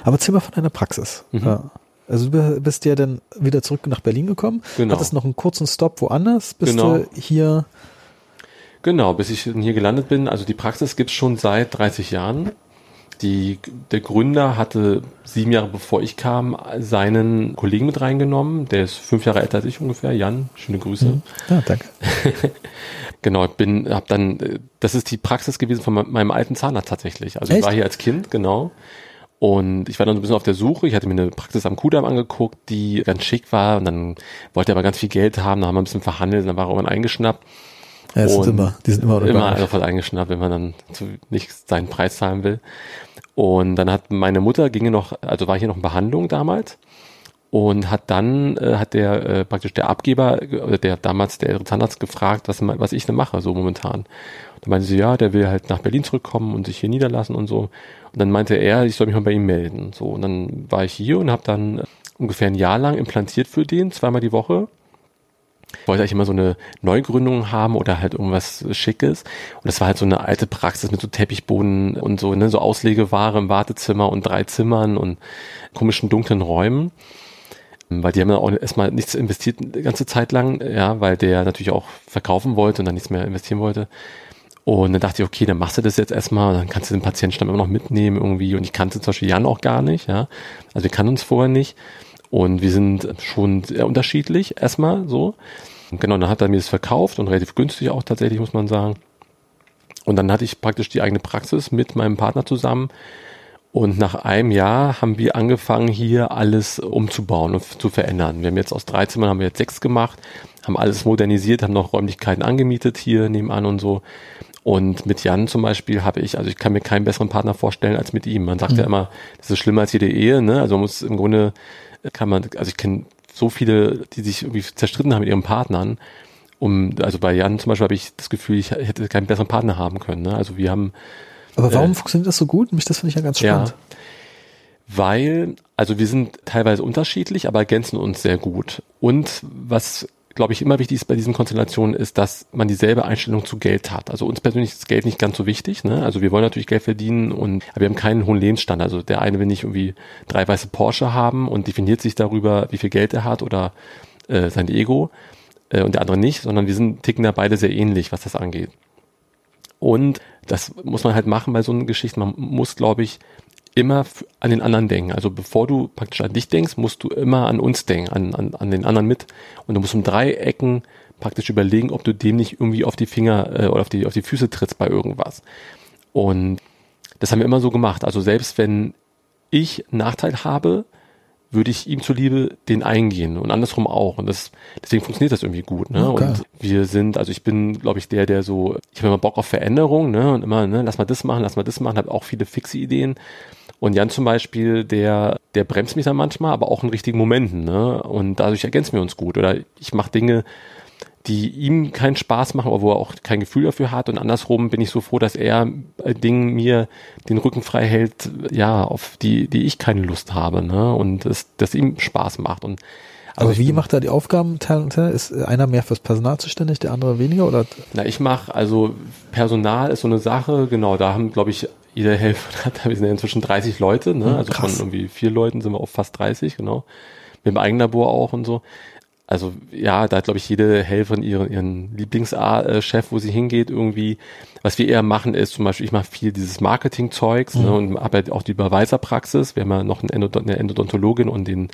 Aber erzähl mal von deiner Praxis. Mhm. Ja. Also du bist ja dann wieder zurück nach Berlin gekommen. Genau. Hattest noch einen kurzen Stopp woanders. Bist genau. du hier? Genau, bis ich hier gelandet bin. Also die Praxis gibt es schon seit 30 Jahren. Die, der Gründer hatte sieben Jahre bevor ich kam seinen Kollegen mit reingenommen. Der ist fünf Jahre älter als ich ungefähr. Jan, schöne Grüße. Mhm. Ja, danke. *laughs* genau, bin, hab dann, das ist die Praxis gewesen von meinem alten Zahnarzt tatsächlich. Also Echt? ich war hier als Kind, genau. Und ich war dann so ein bisschen auf der Suche. Ich hatte mir eine Praxis am Kudamm angeguckt, die ganz schick war. Und dann wollte er aber ganz viel Geld haben. Dann haben wir ein bisschen verhandelt. Und dann war er irgendwann eingeschnappt. Ja, das sind immer, die sind immer, immer voll eingeschnappt, wenn man dann zu, nicht seinen Preis zahlen will. Und dann hat meine Mutter ginge noch, also war hier noch in Behandlung damals und hat dann äh, hat der äh, praktisch der Abgeber oder der damals der Zahnarzt gefragt, was was ich denn mache so momentan. Da meinte sie ja, der will halt nach Berlin zurückkommen und sich hier niederlassen und so. Und dann meinte er, ich soll mich mal bei ihm melden. So und dann war ich hier und habe dann ungefähr ein Jahr lang implantiert für den, zweimal die Woche wollte eigentlich immer so eine Neugründung haben oder halt irgendwas Schickes. Und das war halt so eine alte Praxis mit so Teppichboden und so, ne, so Auslegeware im Wartezimmer und drei Zimmern und komischen dunklen Räumen. Weil die haben dann auch erstmal nichts investiert die ganze Zeit lang, ja, weil der natürlich auch verkaufen wollte und dann nichts mehr investieren wollte. Und dann dachte ich, okay, dann machst du das jetzt erstmal, dann kannst du den Patientenstamm immer noch mitnehmen irgendwie. Und ich kannte zum Beispiel Jan auch gar nicht, ja. Also wir kannten uns vorher nicht. Und wir sind schon sehr unterschiedlich, erstmal so. Und genau, dann hat er mir das verkauft und relativ günstig auch tatsächlich, muss man sagen. Und dann hatte ich praktisch die eigene Praxis mit meinem Partner zusammen. Und nach einem Jahr haben wir angefangen, hier alles umzubauen und zu verändern. Wir haben jetzt aus drei Zimmern haben wir jetzt sechs gemacht, haben alles modernisiert, haben noch Räumlichkeiten angemietet hier nebenan und so. Und mit Jan zum Beispiel habe ich, also ich kann mir keinen besseren Partner vorstellen als mit ihm. Man sagt mhm. ja immer, das ist schlimmer als jede Ehe, ne? Also man muss im Grunde kann man, also ich kenne so viele, die sich irgendwie zerstritten haben mit ihren Partnern. Um, also bei Jan zum Beispiel habe ich das Gefühl, ich hätte keinen besseren Partner haben können. Ne? Also wir haben. Aber warum äh, funktioniert das so gut? Mich das finde ich ja ganz spannend. Ja, weil, also wir sind teilweise unterschiedlich, aber ergänzen uns sehr gut. Und was glaube ich, immer wichtig ist bei diesen Konstellationen, ist, dass man dieselbe Einstellung zu Geld hat. Also uns persönlich ist Geld nicht ganz so wichtig. Ne? Also wir wollen natürlich Geld verdienen und aber wir haben keinen hohen Lebensstand. Also der eine will nicht irgendwie drei weiße Porsche haben und definiert sich darüber, wie viel Geld er hat oder äh, sein Ego äh, und der andere nicht, sondern wir sind ticken da beide sehr ähnlich, was das angeht. Und das muss man halt machen bei so einer Geschichte. Man muss, glaube ich, immer an den anderen denken. Also bevor du praktisch an dich denkst, musst du immer an uns denken, an, an, an den anderen mit. Und du musst um drei Ecken praktisch überlegen, ob du dem nicht irgendwie auf die Finger äh, oder auf die, auf die Füße trittst bei irgendwas. Und das haben wir immer so gemacht. Also selbst wenn ich Nachteil habe, würde ich ihm zuliebe den eingehen und andersrum auch. Und das, deswegen funktioniert das irgendwie gut. Ne? Okay. Und wir sind, also ich bin, glaube ich, der, der so, ich habe immer Bock auf Veränderung, ne? Und immer, ne, lass mal das machen, lass mal das machen, habe auch viele fixe Ideen. Und Jan zum Beispiel, der, der bremst mich dann manchmal, aber auch in richtigen Momenten. Ne? Und dadurch ergänzen wir uns gut. Oder ich mache Dinge, die ihm keinen Spaß machen, aber wo er auch kein Gefühl dafür hat. Und andersrum bin ich so froh, dass er äh, Dingen mir den Rücken frei hält, ja, auf die, die ich keine Lust habe, ne? Und das, das ihm Spaß macht. Und also aber wie bin, macht er die Aufgaben? Ist einer mehr fürs Personal zuständig, der andere weniger? Oder? Na, ich mache, also Personal ist so eine Sache, genau, da haben, glaube ich, jeder Helfer *laughs* hat, wir sind ja inzwischen 30 Leute, ne? Hm, also Krass. von irgendwie vier Leuten sind wir auf fast 30, genau. Mit dem Eigenlabor auch und so. Also ja, da hat, glaube ich, jede Helferin ihren, ihren Lieblingschef, wo sie hingeht, irgendwie. Was wir eher machen, ist zum Beispiel, ich mache viel dieses Marketing-Zeugs ne, mhm. ne, und arbeite auch die Überweiserpraxis. Wir haben ja noch eine Endodontologin und den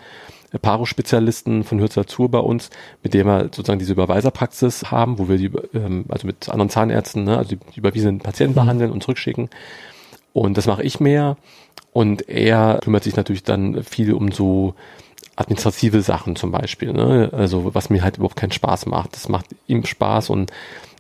Paro-Spezialisten von Hürzler Zur bei uns, mit dem wir sozusagen diese Überweiserpraxis haben, wo wir die, ähm, also mit anderen Zahnärzten, ne, also die überwiesenen Patienten mhm. behandeln und zurückschicken. Und das mache ich mehr. Und er kümmert sich natürlich dann viel um so administrative Sachen zum Beispiel. Ne? Also was mir halt überhaupt keinen Spaß macht. Das macht ihm Spaß und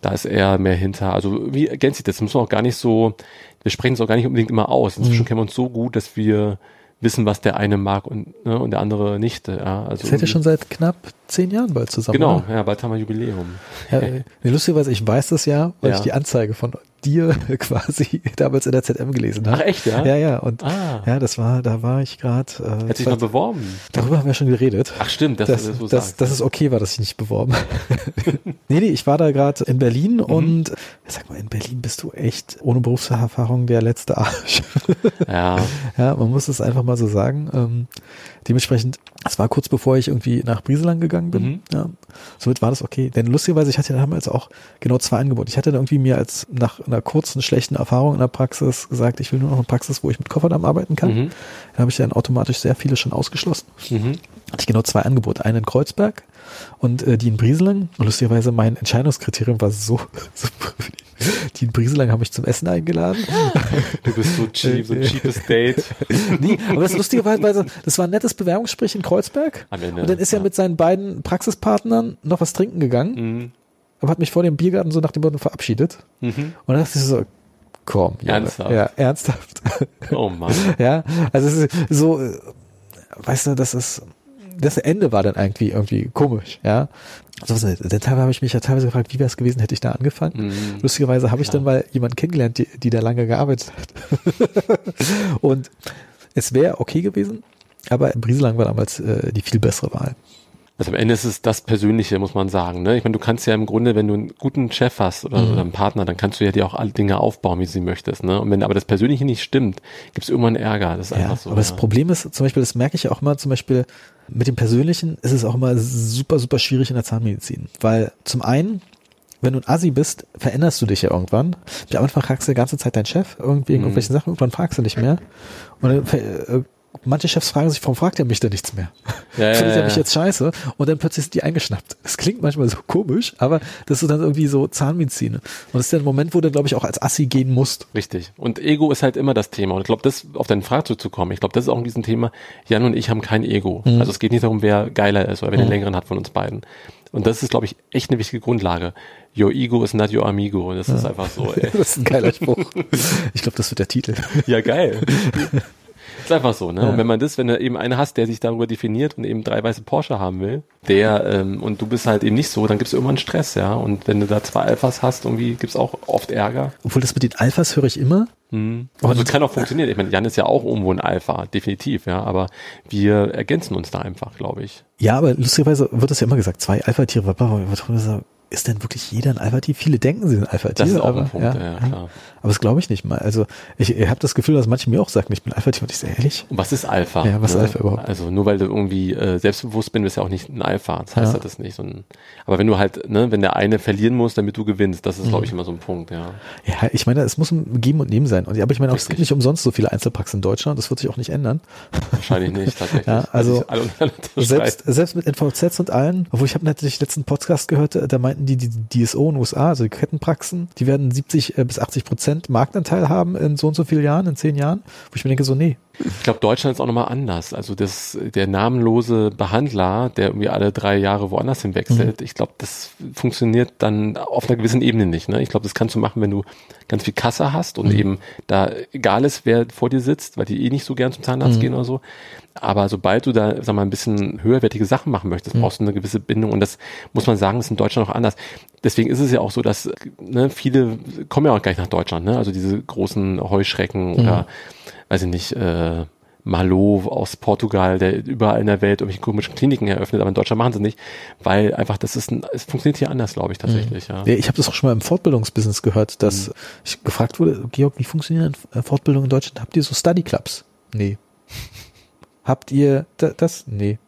da ist er mehr hinter. Also wie ergänzt sich das? Das muss man auch gar nicht so, wir sprechen es auch gar nicht unbedingt immer aus. Inzwischen mhm. kennen wir uns so gut, dass wir wissen, was der eine mag und, ne, und der andere nicht. Ja, also das ihr schon seit knapp zehn Jahren bald zusammen. Genau, oder? ja, bald haben wir Jubiläum. Ja, *laughs* lustigerweise, ich weiß das ja, weil ja. ich die Anzeige von dir *laughs* quasi damals in der ZM gelesen habe. Ach echt, ja? Ja, ja. Und ah. ja, das war, da war ich gerade. Äh, Hätte ich mal beworben. Darüber haben wir schon geredet. Ach stimmt, dass, das, das, das, dass es okay war, dass ich nicht beworben. *laughs* nee, nee, ich war da gerade in Berlin mhm. und sag mal, in Berlin bist du echt ohne Berufserfahrung der letzte Arsch. ja. Ja, man muss es einfach mal so sagen. Ähm, dementsprechend, es war kurz bevor ich irgendwie nach Brieselang gegangen bin. Mhm. Ja. Somit war das okay. Denn lustigerweise, ich hatte damals auch genau zwei Angebote. Ich hatte dann irgendwie mir als nach einer kurzen, schlechten Erfahrung in der Praxis gesagt, ich will nur noch eine Praxis, wo ich mit Kofferdamm arbeiten kann. Mhm. Dann habe ich dann automatisch sehr viele schon ausgeschlossen. Mhm. Hatte ich genau zwei Angebote. Einen in Kreuzberg und äh, die in Brieselang. Und lustigerweise mein Entscheidungskriterium war so, *laughs* so die Brieselang haben mich zum Essen eingeladen. Du bist so *laughs* cheap, so ein cheapes Date. nee, aber das Lustige war, weil das war ein nettes Bewerbungsgespräch in Kreuzberg. Am Ende, und dann ist er ja. mit seinen beiden Praxispartnern noch was trinken gegangen. Mhm. Aber hat mich vor dem Biergarten so nach dem Motto verabschiedet. Mhm. Und dann dachte ich so, komm. Junge. Ernsthaft? Ja, ernsthaft. Oh Mann. *laughs* ja, also es ist so, äh, weißt du, das ist, das Ende war dann irgendwie irgendwie komisch, ja. Also, denn, denn teilweise habe ich mich ja teilweise gefragt, wie wäre es gewesen, hätte ich da angefangen. Mhm. Lustigerweise habe ich dann mal jemanden kennengelernt, die, die da lange gearbeitet hat. *laughs* Und es wäre okay gewesen, aber Brieselang war damals äh, die viel bessere Wahl. Also am Ende ist es das Persönliche, muss man sagen. Ne? Ich meine, du kannst ja im Grunde, wenn du einen guten Chef hast oder, Mhm. oder einen Partner, dann kannst du ja dir auch alle Dinge aufbauen, wie du sie möchtest. Ne? Und wenn aber das Persönliche nicht stimmt, gibt es irgendwann Ärger. Das ist Ja, einfach so. aber das ja. Problem ist, zum Beispiel, das merke ich ja auch immer, zum Beispiel mit dem Persönlichen ist es auch immer super, super schwierig in der Zahnmedizin. Weil zum einen, wenn du ein Assi bist, veränderst du dich ja irgendwann. Am Anfang fragst du die ganze Zeit deinen Chef irgendwie wegen Mhm. irgendwelchen Sachen, irgendwann fragst du nicht mehr. Und dann, äh, manche Chefs fragen sich, warum fragt er mich denn nichts mehr? Ja, ja, *laughs* Findet er ja, mich ja. jetzt scheiße? Und dann plötzlich sind die eingeschnappt. Das klingt manchmal so komisch, aber das ist dann irgendwie so Zahnmedizin. Und das ist der Moment, wo du, glaube ich, auch als Assi gehen musst. Richtig. Und Ego ist halt immer das Thema. Und ich glaube, das auf deine Frage zurückzukommen, ich glaube, das ist auch ein Riesenthema. Jan und ich haben kein Ego. Mhm. Also es geht nicht darum, wer geiler ist oder wer den längeren hat von uns beiden. Und das ist, glaube ich, echt eine wichtige Grundlage. Your ego is not your amigo. Das ist einfach so, *laughs* ey. Das ist ein geiler Spruch. *laughs* Ich glaube, das wird der Titel. Ja, geil. Ist einfach so, ne? Ja. Und wenn man das, wenn du eben einen hast, der sich darüber definiert und eben drei weiße Porsche haben will, der, ähm, und du bist halt eben nicht so, dann gibt's irgendwann Stress, ja. Und wenn du da zwei Alphas hast, irgendwie gibt's auch oft Ärger. Obwohl das mit den Alphas höre ich immer. Mhm. Aber Und- das kann auch funktionieren. Ich meine, Jan ist ja auch irgendwo ein Alpha, definitiv, ja. Aber wir ergänzen uns da einfach, glaube ich. Ja, aber lustigerweise wird das ja immer gesagt, zwei Alpha-Tiere. Ist denn wirklich jeder ein Alpha-Tier? Viele denken, sie sind Alpha-Tier. Das ist auch aber, ein Punkt, ja, ja, klar. Aber das glaube ich nicht mal. Also ich, ich habe das Gefühl, dass manche mir auch sagen, ich bin Alpha-Tier. Und ich sage, ehrlich? Und was ist Alpha? Ja, was ist Alpha überhaupt? Also nur weil du irgendwie äh, selbstbewusst bist, bist du ja auch nicht ein Alpha. Das heißt Ja. das nicht. So ein, aber wenn du halt, ne, wenn der eine verlieren muss, damit du gewinnst, das ist, Mhm. glaube ich, immer so ein Punkt, ja. Ja, ich meine, es muss ein Geben und Nehmen sein. Und, aber ich meine, auch, es gibt nicht umsonst so viele Einzelpraxen in Deutschland. Das wird sich auch nicht ändern. Wahrscheinlich nicht, *laughs* tatsächlich. Ja, also Selbst, selbst mit NVZs und allen, obwohl ich habe natürlich letzten Podcast gehört, äh, da meinten die, die DSO in den USA, also die Kettenpraxen, die werden 70 äh, bis 80 Prozent Marktanteil haben in so und so vielen Jahren, in zehn Jahren, wo ich mir denke, so, nee. Ich glaube, Deutschland ist auch nochmal anders. Also das, der namenlose Behandler, der irgendwie alle drei Jahre woanders Mhm. hinwechselt, ich glaube, das funktioniert dann auf einer gewissen Ebene nicht. Ne? Ich glaube, das kannst du machen, wenn du ganz viel Kasse hast und Mhm. eben da egal ist, wer vor dir sitzt, weil die eh nicht so gern zum Zahnarzt Mhm. gehen oder so. Aber sobald du da, sag mal, ein bisschen höherwertige Sachen machen möchtest, Mhm. brauchst du eine gewisse Bindung und das muss man sagen, ist in Deutschland auch anders. Deswegen ist es ja auch so, dass ne, viele kommen ja auch gleich nach Deutschland, ne? Also diese großen Heuschrecken Mhm. oder weiß ich nicht, äh, Malo aus Portugal, der überall in der Welt irgendwelche komischen Kliniken eröffnet, aber in Deutschland machen sie nicht, weil einfach das ist ein, es funktioniert hier anders, glaube ich, tatsächlich, ja. Ja, ich habe das auch schon mal im Fortbildungsbusiness gehört, dass ich gefragt wurde, Georg, wie funktionieren äh, Fortbildungen in Deutschland? Habt ihr so Study Clubs? Nee. *laughs* Habt ihr da, das? Nee.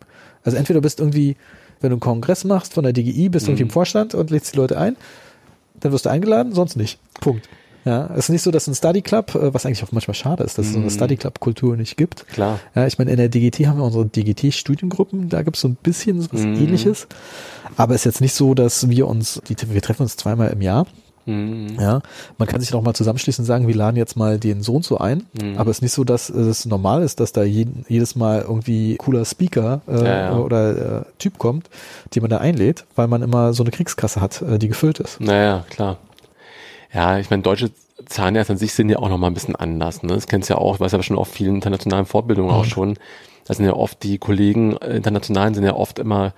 Also entweder bist irgendwie, wenn du einen Kongress machst von der DGI, bist du irgendwie im Vorstand und lädst die Leute ein, dann wirst du eingeladen, sonst nicht. Punkt. Ja, es ist nicht so, dass ein Study Club, äh, was eigentlich auch manchmal schade ist, dass es so eine Study Club Kultur nicht gibt. Klar. Ja, ich meine, in der DGT haben wir unsere DGT-Studiengruppen, da gibt es so ein bisschen was Mhm. ähnliches. Aber es ist jetzt nicht so, dass wir uns, die, wir treffen uns zweimal im Jahr. Mhm. Ja, man kann sich noch mal zusammenschließen und sagen, wir laden jetzt mal den so und so ein. Mhm. Aber es ist nicht so, dass es normal ist, dass da jeden, jedes Mal irgendwie cooler Speaker äh, Ja, ja. oder äh, Typ kommt, den man da einlädt, weil man immer so eine Kriegskasse hat, äh, die gefüllt ist. Naja, klar. Ja, ich meine, deutsche Zahnärzte an sich sind ja auch nochmal ein bisschen anders. Ne? Das kennst du ja auch, ich weiß aber schon auf vielen internationalen Fortbildungen auch schon. Da sind ja oft die Kollegen äh, internationalen sind ja oft immer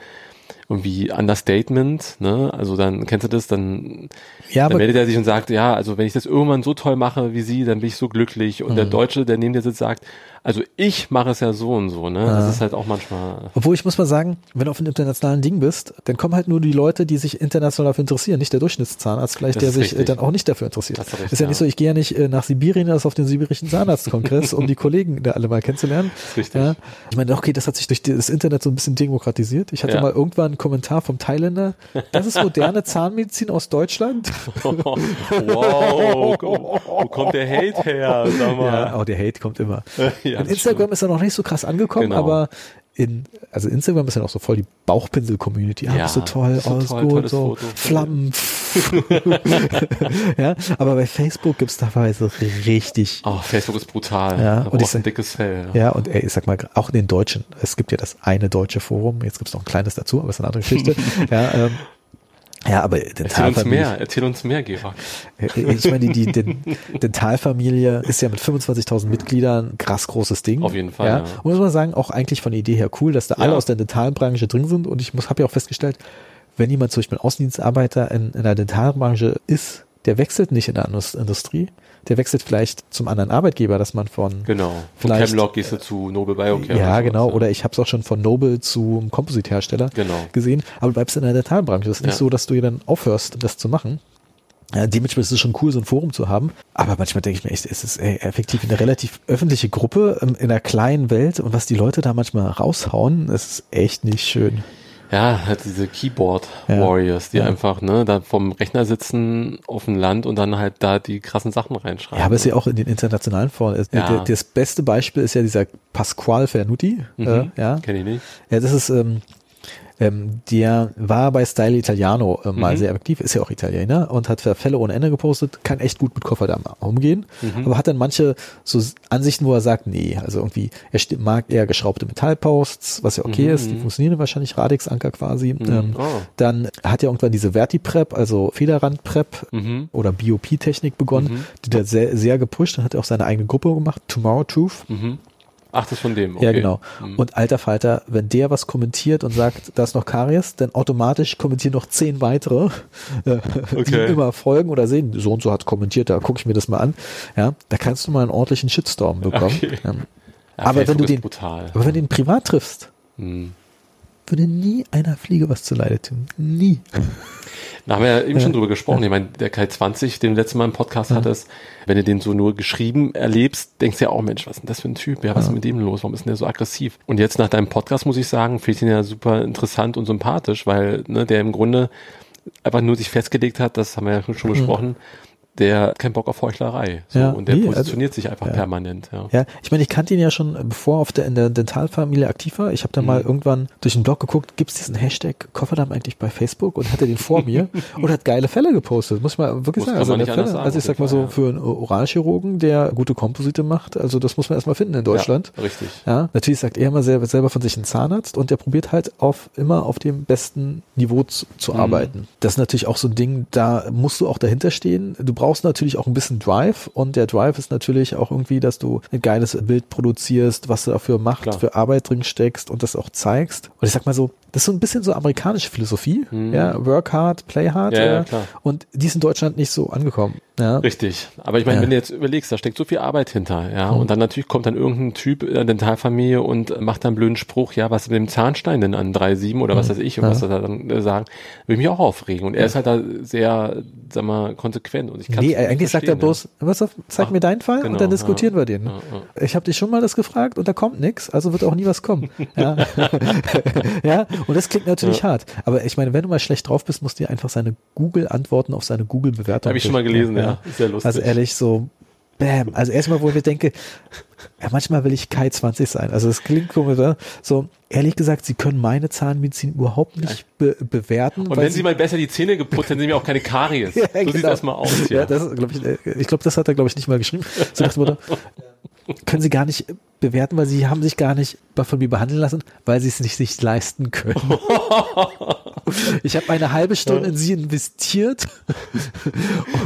irgendwie Understatement, ne? Also dann kennst du das, dann, Ja, dann meldet er sich und sagt, ja, also wenn ich das irgendwann so toll mache wie sie, dann bin ich so glücklich. Und der Deutsche, der neben dir sitzt, sagt, also ich mache es ja so und so, ne? Das ist halt auch manchmal. Obwohl ich muss mal sagen, wenn du auf einem internationalen Ding bist, dann kommen halt nur die Leute, die sich international dafür interessieren, nicht der Durchschnittszahnarzt vielleicht, Das der ist sich richtig. äh, dann auch nicht dafür interessiert. Hast du recht, ist ja, ja. nicht so, ich gehe ja nicht äh, nach Sibirien, das auf den sibirischen Zahnarztkongress, *laughs* um die Kollegen da alle mal kennenzulernen. ist richtig. Ja. Ich meine, okay, das hat sich durch das Internet so ein bisschen demokratisiert. Ich hatte Ja. mal irgendwann einen Kommentar vom Thailänder, das ist moderne *laughs* Zahnmedizin aus Deutschland. *laughs* wow, wo, wo kommt der Hate her? Sag mal. Ja, oh, der Hate kommt immer. Ja, Und Instagram ist ja noch nicht so krass angekommen, Genau. aber in, also Instagram ist ja noch so voll die Bauchpinsel-Community. Ah, Ja, bist du toll, so alles toll, gut, so Foto. Flammen. *laughs* ja, aber bei Facebook gibt's teilweise richtig Oh, Facebook ist brutal. Ja, und ich du ein sag- dickes Fell. Ja, und ey, ich sag mal, auch in den Deutschen, es gibt ja das eine deutsche Forum, jetzt gibt's noch ein kleines dazu, aber ist eine andere Geschichte. *laughs* ja, ähm, ja, aber Erzähl uns Dentalfamilie, mehr, erzähl uns mehr, Georg. äh, ich meine, die, die Den- *laughs* Dentalfamilie ist ja mit 25.000 Mitgliedern ein krass großes Ding. Auf jeden Fall, Ja. ja. Und muss man sagen, auch eigentlich von der Idee her cool, dass da alle Ja. aus der Dentalbranche drin sind. Und ich muss, habe ja auch festgestellt, wenn jemand zum Beispiel ein Außendienstarbeiter in, in der Dentalbranche ist, der wechselt nicht in der Indus- Industrie, der wechselt vielleicht zum anderen Arbeitgeber, dass man von Genau. Von Chemlock gehst du zu Noble Biocare. ja, oder genau. sowas, Oder ich habe es auch schon von Noble zum Composite-Hersteller Genau. gesehen. Aber du bleibst in der Dentalbranche. Es ist nicht Ja. so, dass du dann aufhörst, das zu machen. Ja, dementsprechend ist es schon cool, so ein Forum zu haben. Aber manchmal denke ich mir echt, es ist ey, effektiv eine relativ öffentliche Gruppe ähm, in einer kleinen Welt und was die Leute da manchmal raushauen, das ist echt nicht schön. Ja, halt diese Keyboard. Warriors, die Ja. einfach, ne, da vom Rechner sitzen auf dem Land und dann halt da die krassen Sachen reinschreiben. Ja, aber es ist ja auch in den internationalen Foren. Es- Ja. Das beste Beispiel ist ja dieser Pasquale Fernuti. Mhm. Äh, ja, Kenn ich nicht. Ja, das ist, ähm, ähm, der war bei Style Italiano äh, mal Mhm. sehr aktiv, ist ja auch Italiener und hat Fälle ohne Ende gepostet, kann echt gut mit Kofferdamm umgehen, Mhm. aber hat dann manche so Ansichten, wo er sagt, nee, also irgendwie, er mag eher geschraubte Metallposts, was ja okay Mhm. ist, die funktionieren wahrscheinlich Radix-Anker quasi. Ähm, Oh. Dann hat er irgendwann diese Verti-Prep, also Federrand-Prep Mhm. oder BOP-Technik begonnen, die der sehr, sehr gepusht und hat auch seine eigene Gruppe gemacht, Tomorrow Truth. Ach, das ist von dem. Okay. Ja, genau. Mhm. Und alter Falter, wenn der was kommentiert und sagt, da ist noch Karies, dann automatisch kommentieren noch zehn weitere, *laughs* äh, die Okay. ihm immer folgen oder sehen, so und so hat kommentiert, da gucke ich mir das mal an. Ja, da kannst du mal einen ordentlichen Shitstorm bekommen. Okay. Ja. Aber wenn du den- brutal. Aber wenn du ihn privat triffst, Mhm. würde nie einer Fliege was zu Leide tun. Nie. *laughs* Da haben wir ja eben schon drüber gesprochen. Ich meine, der Kai 20, den du letztes Mal im Podcast hattest, wenn du den so nur geschrieben erlebst, denkst du ja auch, Mensch, was ist denn das für ein Typ? Ja, was ist mit dem los? Warum ist denn der so aggressiv? Und jetzt nach deinem Podcast muss ich sagen, finde ich ihn ja super interessant und sympathisch, weil ne, der im Grunde einfach nur sich festgelegt hat, das haben wir ja schon besprochen, der hat keinen Bock auf Heuchlerei. So, Ja, und der nee, also- positioniert sich einfach permanent. Ja. Ja, ich meine, ich kannte ihn ja schon, äh, bevor auf der, in der Dentalfamilie aktiv war. Ich habe da Mhm. mal irgendwann durch den Blog geguckt, gibt's diesen Hashtag Kofferdamm eigentlich bei Facebook und hatte den vor mir *laughs* und hat geile Fälle gepostet. Muss ich mal wirklich Muss- sagen. Also, Fälle, sagen, also ich sag mal so, für einen Oralchirurgen, der gute Komposite macht, also das muss man erstmal finden in Deutschland. Ja, richtig. Ja, natürlich sagt er immer selber, selber von sich ein Zahnarzt und der probiert halt auf immer auf dem besten Niveau zu, zu Mhm. arbeiten. Das ist natürlich auch so ein Ding, da musst du auch dahinter stehen. Du brauchst natürlich auch ein bisschen Drive und der Drive ist natürlich auch irgendwie, dass du ein geiles Bild produzierst, was du dafür Macht, Klar. für Arbeit drin steckst und das auch zeigst. Und ich sag mal so, das ist so ein bisschen so amerikanische Philosophie, ja, work hard, play hard. Mhm. Ja, ja, äh, klar. Und die ist in Deutschland nicht so angekommen. Ja. Richtig. Aber ich meine, Ja. wenn du jetzt überlegst, da steckt so viel Arbeit hinter, ja. Und dann natürlich kommt dann irgendein Typ in der Dentalfamilie und macht dann einen blöden Spruch, ja, was mit dem Zahnstein denn an 3,7 oder was weiß ich, und was er dann äh, sagen, will ich mich auch aufregen. Und er ist halt da sehr, sag mal, konsequent. Und ich kann's Nee, nicht eigentlich sagt er bloß, was auf, zeig Ach, mir deinen Fall genau, und dann diskutieren ja. wir den. Ja, Ich habe dich schon mal das gefragt und da kommt nichts, also wird auch nie was kommen. Ja, *laughs* *laughs* ja und das klingt natürlich hart. Aber ich meine, wenn du mal schlecht drauf bist, musst du dir einfach seine Google-Antworten auf seine Google-Bewertung Habe ich schon mal gelesen, ja. Sehr lustig. Also ehrlich, so, bam. Also erstmal, wo ich mir denke, ja, manchmal will ich Kai 20 sein. Also es klingt komisch, oder? So, ehrlich gesagt, sie können meine Zahnmedizin überhaupt nicht be bewerten. Und wenn sie mal besser die Zähne geputzt, dann sind wir auch keine Karies. *laughs* Ja, so sieht genau. das mal aus hier. Ja, das glaube ich, äh, ich glaube, das hat er, glaube ich, nicht mal geschrieben. *laughs* So nach dem Motto, können Sie gar nicht bewerten, weil Sie haben sich gar nicht von mir behandeln lassen, weil Sie es nicht sich leisten können. *laughs* Ich habe eine halbe Stunde in Sie investiert.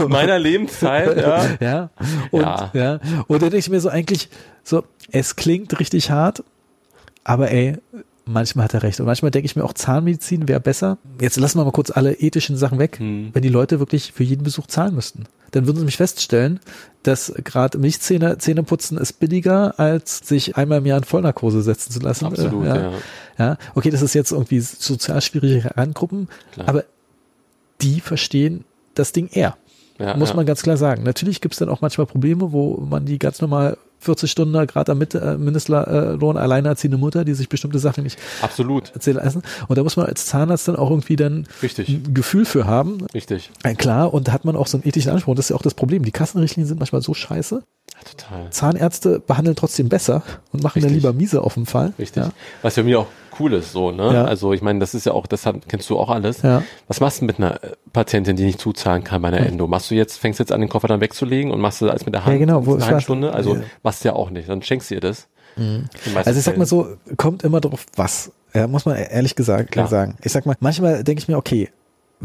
Meiner Lebenszeit, ja. Ja. Und, Ja. ja. Und dann denke ich mir so eigentlich, so, es klingt richtig hart, aber ey, manchmal hat er recht. Und manchmal denke ich mir auch, Zahnmedizin wäre besser. Jetzt lassen wir mal kurz alle ethischen Sachen weg, Hm. wenn die Leute wirklich für jeden Besuch zahlen müssten. Dann würden sie mich feststellen, dass gerade Milchzähne Zähne putzen ist billiger, als sich einmal im Jahr in Vollnarkose setzen zu lassen. Absolut, Äh, ja. ja. Okay, das ist jetzt irgendwie sozial schwierige Randgruppen, Klar. aber die verstehen das Ding eher. ja Muss ja. man ganz klar sagen. Natürlich gibt es dann auch manchmal Probleme, wo man die ganz normal 40 Stunden gerade am Mit- äh, Mindestlohn alleinerziehende Mutter, die sich bestimmte Sachen nicht Absolut. erzählen lassen. Und da muss man als Zahnarzt dann auch irgendwie dann Richtig. ein Gefühl für haben. Richtig. Äh, Klar, und da hat man auch so einen ethischen Anspruch. Das ist ja auch das Problem. Die Kassenrichtlinien sind manchmal so scheiße. Total. Zahnärzte behandeln trotzdem besser und machen dann Richtig. lieber miese auf dem Fall. Richtig. Ja. Was für mich auch cool ist, so, ne? Ja. Also ich meine, das ist ja auch, das hat, kennst du auch alles. Ja. Was machst du mit einer äh, Patientin, die nicht zuzahlen kann bei einer Endo? Machst du jetzt, fängst du jetzt an, den Koffer dann wegzulegen und machst du alles mit der Hand Ja, genau, wo- eine halbe. Stunde? Also Ja. machst du ja auch nicht. Dann schenkst du ihr das. Meisten Also ich sag mal so, kommt immer drauf was. Ja, muss man ehrlich gesagt Klar. sagen. Ich sag mal, manchmal denke ich mir, okay,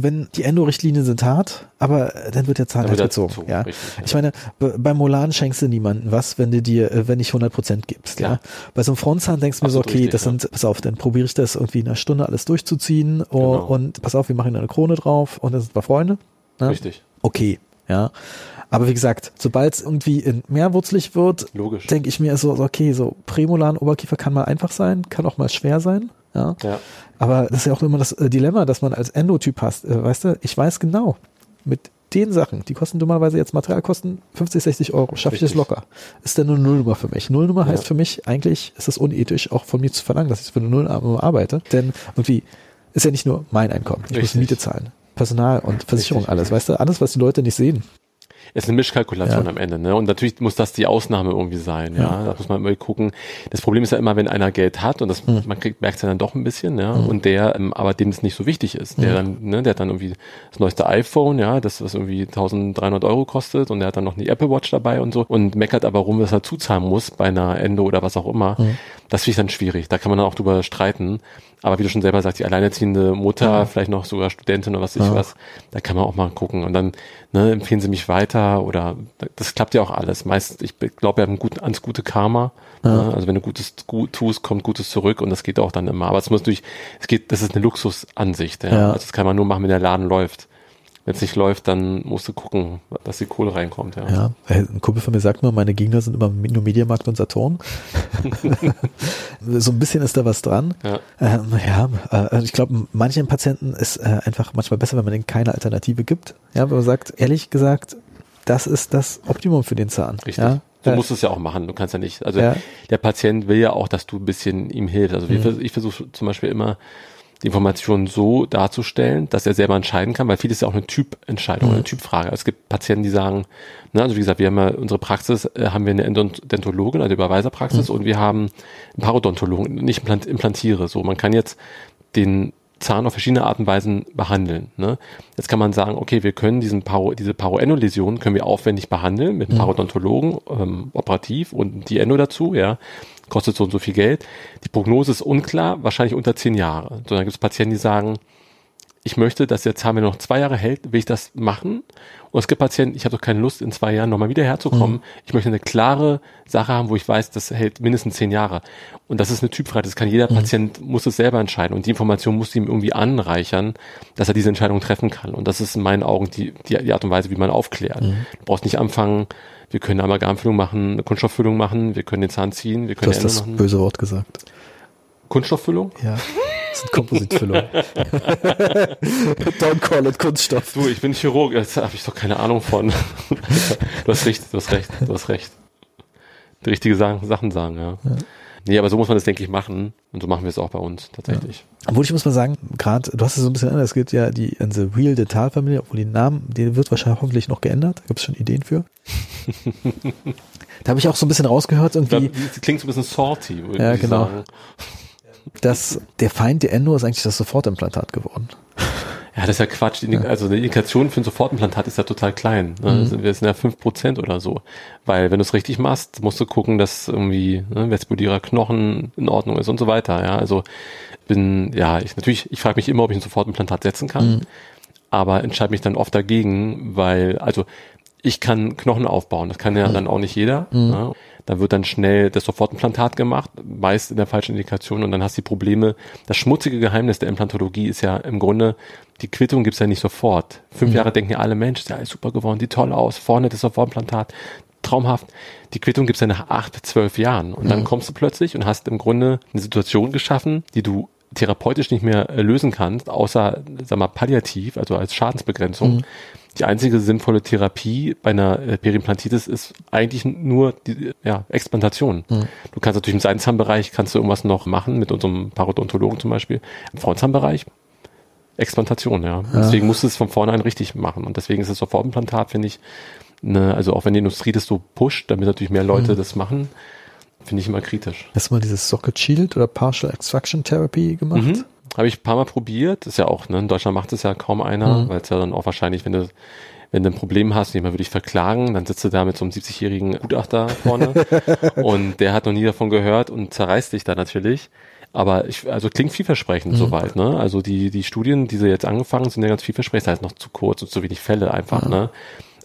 wenn die Endo-Richtlinien sind hart, aber dann wird der Zahn halt gezogen. Ja. richtig, ja. Ich meine, be- beim Molan schenkst du niemandem was, wenn du dir, äh, wenn nicht 100 Prozent gibst. Ja. Klar. Bei so einem Frontzahn denkst du mir so, okay, richtig, das ja. sind, pass auf, dann probiere ich das irgendwie in einer Stunde alles durchzuziehen Genau. und pass auf, wir machen eine Krone drauf und dann sind wir Freunde. Ne? Richtig. Okay, ja. Aber wie gesagt, sobald es irgendwie in mehrwurzlig wird, denke ich mir so, so, okay, so Prämolan Oberkiefer kann mal einfach sein, kann auch mal schwer sein. Ja. Ja. Aber das ist ja auch immer das äh, Dilemma, dass man als Endotyp hast. Äh, weißt du, ich weiß genau, mit den Sachen, die kosten dummerweise jetzt Materialkosten 50, 60 Euro, schaffe ich das Richtig. locker. Ist dann eine Nullnummer für mich. Nullnummer heißt Ja. für mich, eigentlich ist es unethisch, auch von mir zu verlangen, dass ich für eine Nullnummer arbeite. Denn irgendwie ist ja nicht nur mein Einkommen. Ich muss Richtig. Miete zahlen. Personal und Versicherung, Richtig. alles. Weißt du, alles, was die Leute nicht sehen. Ist eine Mischkalkulation Ja. am Ende, ne? Und natürlich muss das die Ausnahme irgendwie sein, ja. Ja. Da muss man immer gucken. Das Problem ist ja immer, wenn einer Geld hat und das, Hm. man kriegt, merkt es ja dann doch ein bisschen, ja, und der, ähm, aber dem es nicht so wichtig ist. Hm. Der dann, ne, der hat dann irgendwie das neueste iPhone, ja, das, was irgendwie 1300 Euro kostet und der hat dann noch eine Apple Watch dabei und so und meckert aber rum, dass er zuzahlen muss bei einer Endo oder was auch immer. Hm. Das finde ich dann schwierig. Da kann man dann auch drüber streiten. Aber wie du schon selber sagst, die alleinerziehende Mutter, vielleicht noch sogar Studentin oder was weiß ich Ja. was, da kann man auch mal gucken. Und dann ne, empfehlen sie mich weiter oder das klappt ja auch alles. Meist, ich glaube, wir haben gut, ans gute Karma. Ne? Also wenn du Gutes gut tust, kommt Gutes zurück und das geht auch dann immer. Aber es muss durch, es geht, das ist eine Luxusansicht. Ja? Ja. Also das kann man nur machen, wenn der Laden läuft. Wenn es nicht läuft, dann musst du gucken, dass die Kohle reinkommt. Ja. Ja, äh, ein Kumpel von mir sagt nur, meine Gegner sind immer nur Mediamarkt und Saturn. *laughs* so ein bisschen ist da was dran. Ja. Ähm, ja, äh, also ich glaube, manchen Patienten ist äh, einfach manchmal besser, wenn man denen keine Alternative gibt. Ja, wenn man sagt, ehrlich gesagt, das ist das Optimum für den Zahn. Richtig. Ja, Du Äh, musst es ja auch machen. Du kannst ja nicht. Also Ja. der Patient will ja auch, dass du ein bisschen ihm hilfst. Also Mhm. ich versuche zum Beispiel immer die Informationen so darzustellen, dass er selber entscheiden kann, weil vieles ist ja auch eine Typentscheidung, Mhm. eine Typfrage. Es gibt Patienten, die sagen, ne, also wie gesagt, wir haben ja unsere Praxis, äh, haben wir eine Endodontologin, also Überweiserpraxis Mhm. und wir haben einen Parodontologen, nicht implant, implantiere. So, man kann jetzt den Zahn auf verschiedene Art und Weisen behandeln. Ne? Jetzt kann man sagen, okay, wir können diesen Paro, diese Paroendoläsion können wir aufwendig behandeln mit einem Parodontologen, ähm, operativ und die Endo dazu, ja, kostet so und so viel Geld. Die Prognose ist unklar, wahrscheinlich unter zehn Jahre. So, dann gibt es Patienten, die sagen, ich möchte, dass der Zahn mir noch zwei Jahre hält, will ich das machen. Und es gibt Patienten, ich habe doch keine Lust, in zwei Jahren nochmal wieder herzukommen. Ich möchte eine klare Sache haben, wo ich weiß, das hält mindestens zehn Jahre. Und das ist eine Typfrage. Das kann jeder Patient, muss es selber entscheiden. Und die Information muss ihm irgendwie anreichern, dass er diese Entscheidung treffen kann. Und das ist in meinen Augen die, die, die Art und Weise, wie man aufklärt. Du brauchst nicht anfangen, wir können eine Amalgamfüllung machen, eine Kunststofffüllung machen, wir können den Zahn ziehen, wir Du können hast Ende das machen. böse Wort gesagt. Kunststofffüllung? Ja. Das sind Kompositfüllung. *laughs* Don't call it Kunststoff. Du, ich bin Chirurg, jetzt habe ich doch keine Ahnung von. du hast recht, du hast recht, du hast recht. Die richtige Sachen, Sachen sagen, ja. Nee, aber so muss man das, denke ich, machen. Und so machen wir es auch bei uns tatsächlich. Obwohl ich muss mal sagen, gerade, du hast es so ein bisschen anders, es gibt ja die in the Real Dental Familie, obwohl den Namen, der wird wahrscheinlich hoffentlich noch geändert. Da gibt es schon Ideen für. *laughs* da habe ich auch so ein bisschen rausgehört, irgendwie, die klingt so ein bisschen salty, würde Ja, ich genau. sagen. dass der Feind der Endo ist eigentlich das Sofortimplantat geworden. Ja, das ist ja Quatsch. Die, Also die Indikation für ein Sofortimplantat ist ja total klein. Ne? Mhm. Sind- Wir sind ja 5% oder so. Weil wenn du es richtig machst, musst du gucken, dass irgendwie ne, vestibulierer Knochen in Ordnung ist und so weiter. Ja, also bin, ja, ich natürlich, ich frage mich immer, ob ich ein Sofortimplantat setzen kann. Mhm. Aber entscheide mich dann oft dagegen, weil, also ich kann Knochen aufbauen, das kann ja Mhm. dann auch nicht jeder. Ne? Da wird dann schnell das Sofortimplantat gemacht, meist in der falschen Indikation und dann hast du die Probleme. Das schmutzige Geheimnis der Implantologie ist ja im Grunde, die Quittung gibt's ja nicht sofort. Fünf Jahre denken ja alle, Mensch, ist ja alles super geworden, sieht toll aus, vorne das Sofortimplantat, traumhaft. Die Quittung gibt's ja nach acht, zwölf Jahren und dann kommst du plötzlich und hast im Grunde eine Situation geschaffen, die du therapeutisch nicht mehr äh, lösen kannst, außer, sag mal, palliativ, also als Schadensbegrenzung. Die einzige sinnvolle Therapie bei einer äh, Perimplantitis ist eigentlich nur die ja, Explantation. Du kannst natürlich im Seitenzahnbereich kannst du irgendwas noch machen, mit unserem Parodontologen zum Beispiel. Im Frauenzahnbereich Explantation, ja. Deswegen musst du es von vornherein richtig machen. Und deswegen ist das Sofortimplantat, finde ich, Ne, also auch wenn die Industrie das so pusht, damit natürlich mehr Leute Mhm. das machen, finde ich immer kritisch. Hast du mal dieses Socket Shield oder Partial Extraction Therapy gemacht? Mhm. Habe ich ein paar Mal probiert. Ist ja auch, ne, in Deutschland macht es ja kaum einer, Mhm. weil es ja dann auch wahrscheinlich, wenn du, wenn du ein Problem hast, jemand würde dich verklagen, dann sitzt du da mit so einem 70-jährigen Gutachter vorne *laughs* und der hat noch nie davon gehört und zerreißt dich da natürlich. Aber ich, also klingt vielversprechend Mhm. soweit, ne? Also die, die Studien, die sie jetzt angefangen sind, sind ja ganz vielversprechend, das heißt noch zu kurz und zu wenig Fälle einfach, ne?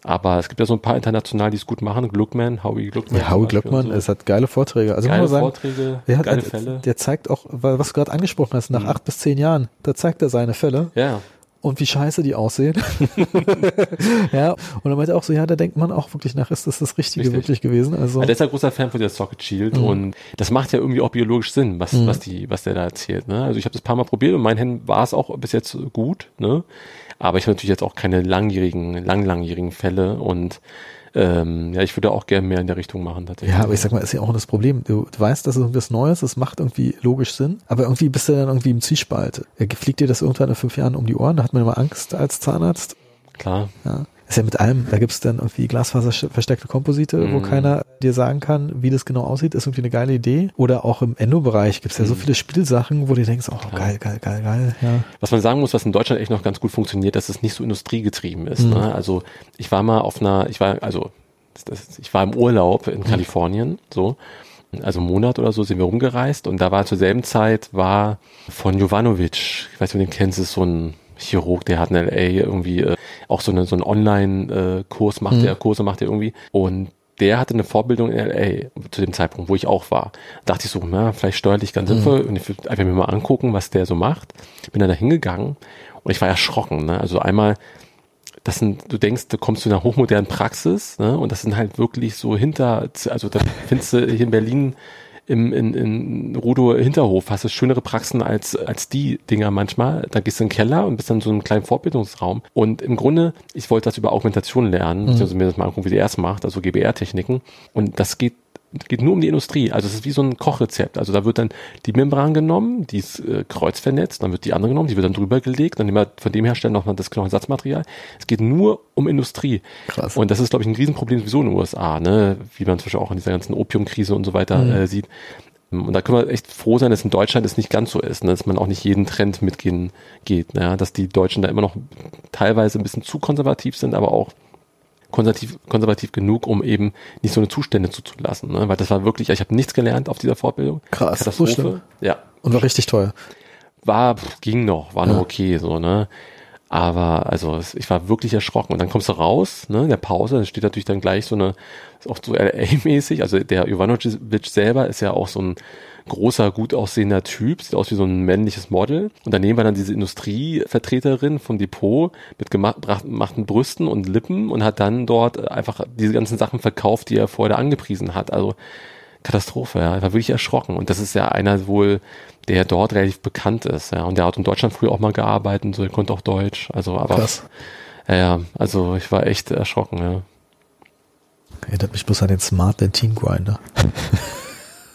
Aber es gibt ja so ein paar international, die es gut machen. Gluckman, Howie Gluckman. Ja, Howie und so. es hat geile Vorträge. Also geile muss man sagen, Vorträge, der, geile hat, Fälle. der zeigt auch, weil- was du gerade angesprochen hast, nach Mhm. acht bis zehn Jahren, da zeigt er seine Fälle ja, und wie scheiße die aussehen. *laughs* *laughs* ja, und er meinte auch so, ja, da denkt man auch wirklich nach, ist das das Richtige Richtig. wirklich gewesen? Also, Ja, der ist ein großer Fan von der Socket Shield Mhm. und das macht ja irgendwie auch biologisch Sinn, was, Mhm. was die, was der da erzählt. Ne? Also ich habe das ein paar Mal probiert und mein Händen war es auch bis jetzt gut, ne? Aber ich habe natürlich jetzt auch keine langjährigen, lang langjährigen Fälle und ähm, ja, ich würde auch gerne mehr in der Richtung machen tatsächlich. ja, aber ich sag mal, ist ja auch das Problem. Du, du weißt, das ist irgendwas Neues, das macht irgendwie logisch Sinn, aber irgendwie bist du dann irgendwie im Zwiespalt. Äh, Fliegt dir das irgendwann in fünf Jahren um die Ohren? Da hat man immer Angst als Zahnarzt. Klar. Ja. Ist ja mit allem, da gibt's dann irgendwie glasfaserverstärkte Komposite, wo Mhm. keiner dir sagen kann, wie das genau aussieht, ist irgendwie eine geile Idee. Oder auch im Endo-Bereich gibt's ja so Mhm. viele Spielsachen, wo du denkst, oh Klar. geil, geil, geil, geil. Ja. Was man sagen muss, was in Deutschland echt noch ganz gut funktioniert, dass es nicht so industriegetrieben ist. Mhm. Ne? Also ich war mal auf einer, ich war, also das, ich war im Urlaub Mhm. in Kalifornien, so. Also einen Monat oder so sind wir rumgereist und da war zur selben Zeit war von Jovanovic, ich weiß nicht, ob du den kennst, ist so ein Chirurg, der hat in LA irgendwie äh, auch so, eine, so einen Online-Kurs macht, Mhm. der Kurse macht er irgendwie und der hatte eine Vorbildung in LA zu dem Zeitpunkt, wo ich auch war. Da dachte ich so, na, vielleicht steuerlich ganz sinnvoll und ich würde einfach mir mal angucken, was der so macht. Bin dann da hingegangen und ich war erschrocken. Ne? Also einmal, das sind, du denkst, du kommst zu einer hochmodernen Praxis ne? und das sind halt wirklich so hinter, also da findest du hier in Berlin im in, in Rudo Hinterhof hast du schönere Praxen als als die Dinger manchmal. Da gehst du in den Keller und bist dann in so einem kleinen Fortbildungsraum. Und im Grunde, ich wollte das über Augmentation lernen, beziehungsweise mir das mal angucken, wie der es macht, also GBR-Techniken. Und das geht geht nur um die Industrie. Also es ist wie so ein Kochrezept. Also da wird dann die Membran genommen, die ist äh, kreuzvernetzt, dann wird die andere genommen, die wird dann drüber gelegt, dann nehmen wir von dem Hersteller nochmal das Knochensatzmaterial. Es geht nur um Industrie. Krass. Und das ist, glaube ich, ein Riesenproblem sowieso in den USA, ne? wie man zum Beispiel auch in dieser ganzen Opiumkrise und so weiter Mhm. äh, sieht. Und da können wir echt froh sein, dass in Deutschland es nicht ganz so ist, ne? dass man auch nicht jeden Trend mitgehen geht, ne? dass die Deutschen da immer noch teilweise ein bisschen zu konservativ sind, aber auch konservativ, konservativ genug, um eben nicht so eine Zustände zuzulassen. Ne? Weil das war wirklich, ich habe nichts gelernt auf dieser Fortbildung. Krass, so. Katastrophe. Ja, Und war richtig teuer. war, pff, ging noch, war noch Ja. okay, so, ne. Aber, also, ich war wirklich erschrocken. Und dann kommst du raus, ne, in der Pause, da steht natürlich dann gleich so eine, ist auch so LA-mäßig, also der Jovanovic selber ist ja auch so ein großer, gut aussehender Typ, sieht aus wie so ein männliches Model. Und daneben war dann diese Industrievertreterin vom Depot mit gemachten Brüsten und Lippen und hat dann dort einfach diese ganzen Sachen verkauft, die er vorher angepriesen hat. Also, Katastrophe, ja. Ich war wirklich erschrocken. Und das ist ja einer wohl, der dort relativ bekannt ist, ja. Und der hat in Deutschland früher auch mal gearbeitet und so, er konnte auch Deutsch. Also, aber, Krass. ja, also ich war echt erschrocken, ja. Erinnert mich bloß an den Smart Dentin Grinder. *laughs*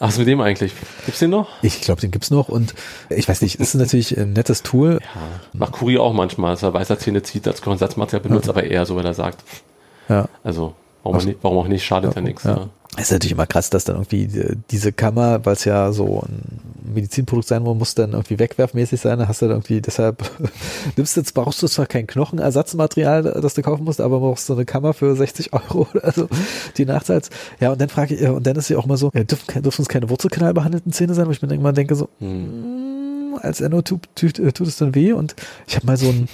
Ach, was mit dem eigentlich? Gibt's den noch? Ich glaube, den gibt's noch und ich weiß nicht, ist natürlich ein nettes Tool. Ja. Macht Kuri auch manchmal, dass er weißer Zähne zieht, als Konsatzmaterial benutzt, aber eher so, weil er sagt, Ja. also, warum, auch nicht, warum auch nicht, schadet ja, nichts. Ja. Ja. Es ist natürlich immer krass, dass dann irgendwie äh, diese Kammer, weil es ja so ein Medizinprodukt sein muss, muss dann irgendwie wegwerfmäßig sein. Da hast du dann irgendwie, deshalb *laughs* nimmst du jetzt, brauchst du zwar kein Knochenersatzmaterial, das du kaufen musst, aber brauchst du eine Kammer für 60 Euro *laughs* oder so. Die Nachteils. Ja, und dann frage ich, äh, und dann ist ja auch mal so, ja, dürfen, dürfen es keine Wurzelkanal behandelten Zähne sein, wo ich mir denke, mal denke so, Hm. mm, als Enno tut, tut, äh, tut es dann weh und ich habe mal so ein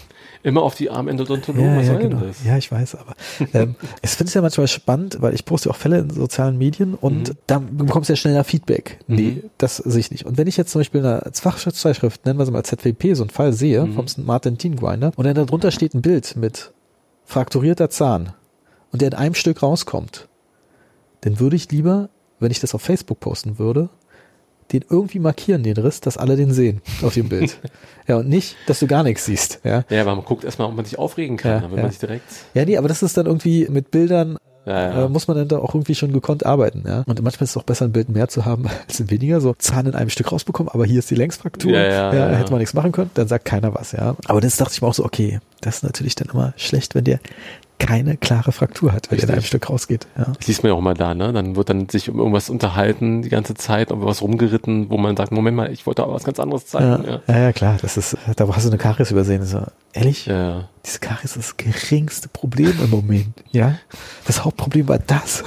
Immer auf die Armendodontologen, ja, was ja, soll genau. das? Ja, ich weiß, aber ähm, *laughs* ich finde es ja manchmal spannend, weil ich poste auch Fälle in sozialen Medien und Mhm. da bekommst du ja schneller Feedback. Nee, Mhm. das sehe ich nicht. Und wenn ich jetzt zum Beispiel in einer Fachzeitschrift, nennen wir sie mal ZWP, so einen Fall sehe Mhm. vom St. Martin Teen Grinder und dann darunter steht ein Bild mit frakturierter Zahn und der in einem Stück rauskommt, dann würde ich lieber, wenn ich das auf Facebook posten würde, den irgendwie markieren, den Riss, dass alle den sehen auf dem Bild. *laughs* ja, und nicht, dass du gar nichts siehst. Ja, Ja, aber man guckt erstmal, ob man sich aufregen kann, Ja, dann will ja. man sich direkt, ja nee, aber das ist dann irgendwie mit Bildern ja, äh, muss man dann da auch irgendwie schon gekonnt arbeiten, ja. Und manchmal ist es auch besser, ein Bild mehr zu haben *laughs* als ein weniger. So Zahn in einem Stück rausbekommen, aber hier ist die Längsfraktur. Ja. hätte man nichts machen können, dann sagt keiner was, ja. Aber das dachte ich mir auch so, okay, das ist natürlich dann immer schlecht, wenn der keine klare Fraktur hat, wenn er Richtig. in einem Stück rausgeht. Ja. Das liest man ja auch mal da, ne? Dann wird dann sich um irgendwas unterhalten die ganze Zeit, um was rumgeritten, wo man sagt, Moment mal, ich wollte aber was ganz anderes zeigen. Ja, Ja, ja, klar, das ist, da hast du eine Karies übersehen. So, ehrlich? ja. Diese Karies ist das geringste Problem im Moment. Ja, das Hauptproblem war das.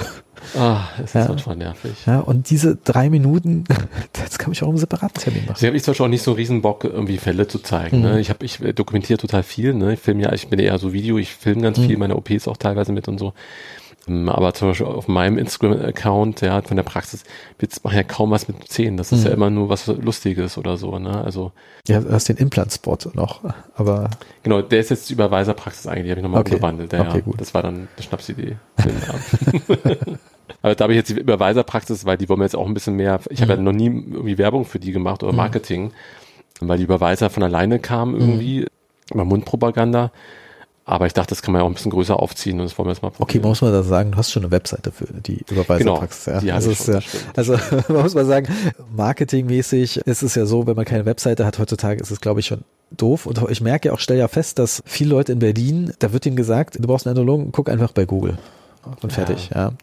Ah, es ist Ja. manchmal nervig. Ja, und diese drei Minuten, *laughs* das kann ich auch im separaten Termin machen. Deswegen habe ich zum Beispiel auch nicht so einen riesen Bock, irgendwie Fälle zu zeigen. Ne? Mhm. Ich habe, ich äh, dokumentiere total viel. Ne? Ich filme ja, ich bin eher so Video, ich filme ganz Mhm. viel, meine OPs auch teilweise mit und so. Ähm, Aber zum Beispiel auf meinem Instagram-Account, ja, von der Praxis, wird's machen ja kaum was mit Zähnen. Das ist Mhm. ja immer nur was Lustiges oder so. Ne? Also Ja, du hast den Implant-Spot noch, aber genau, der ist jetzt die Überweiserpraxis eigentlich, die habe ich nochmal Okay. umgewandelt. Ja, Okay, gut. Das war dann eine Schnapsidee. *laughs* *laughs* Aber da habe ich jetzt die Überweiserpraxis, weil die wollen wir jetzt auch ein bisschen mehr, ich habe ja Mhm. noch nie irgendwie Werbung für die gemacht oder Marketing, weil die Überweiser von alleine kamen Mhm. irgendwie, über Mundpropaganda. Aber ich dachte, das kann man ja auch ein bisschen größer aufziehen und das wollen wir jetzt mal okay, probieren. man muss mal da sagen, du hast schon eine Webseite für die Überweiserpraxis. Genau, ja. die also, ist ja, also *laughs* man muss mal sagen, marketingmäßig ist es ja so, wenn man keine Webseite hat heutzutage, ist es glaube ich schon doof. Und ich merke ja auch, stelle ja fest, dass viele Leute in Berlin, da wird ihnen gesagt, du brauchst einen Endologen, guck einfach bei Google. Und fertig, ja.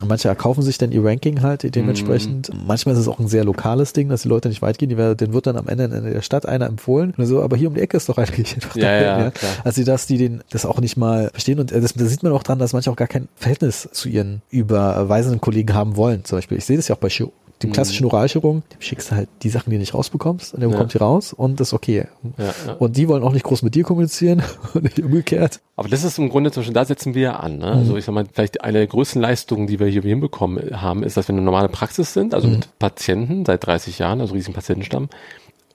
Und manche erkaufen sich dann ihr Ranking halt dementsprechend. Mhm. Manchmal ist es auch ein sehr lokales Ding, dass die Leute nicht weit gehen. Die werden, denen wird dann am Ende in der Stadt einer empfohlen. Und so, aber hier um die Ecke ist doch *laughs* eigentlich einfach Ja, ja, klar. Also dass die den das auch nicht mal verstehen und äh, das, das sieht man auch dran, dass manche auch gar kein Verhältnis zu ihren überweisenden Kollegen haben wollen. Zum Beispiel, ich sehe das ja auch bei Chiro- dem klassischen Mhm. Oralchirurgen, dem schickst du halt die Sachen, die du nicht rausbekommst, und der Ja. bekommt die raus und das ist okay. Ja, ja. Und die wollen auch nicht groß mit dir kommunizieren *laughs* und nicht umgekehrt. Aber das ist im Grunde zum Beispiel, da setzen wir ja an. Ne? Mhm. Also ich sag mal, vielleicht eine der größten Leistungen, die wir hier hinbekommen haben, ist, dass wir eine normale Praxis sind, also Mhm. mit Patienten seit 30 Jahren, also riesigen Patientenstamm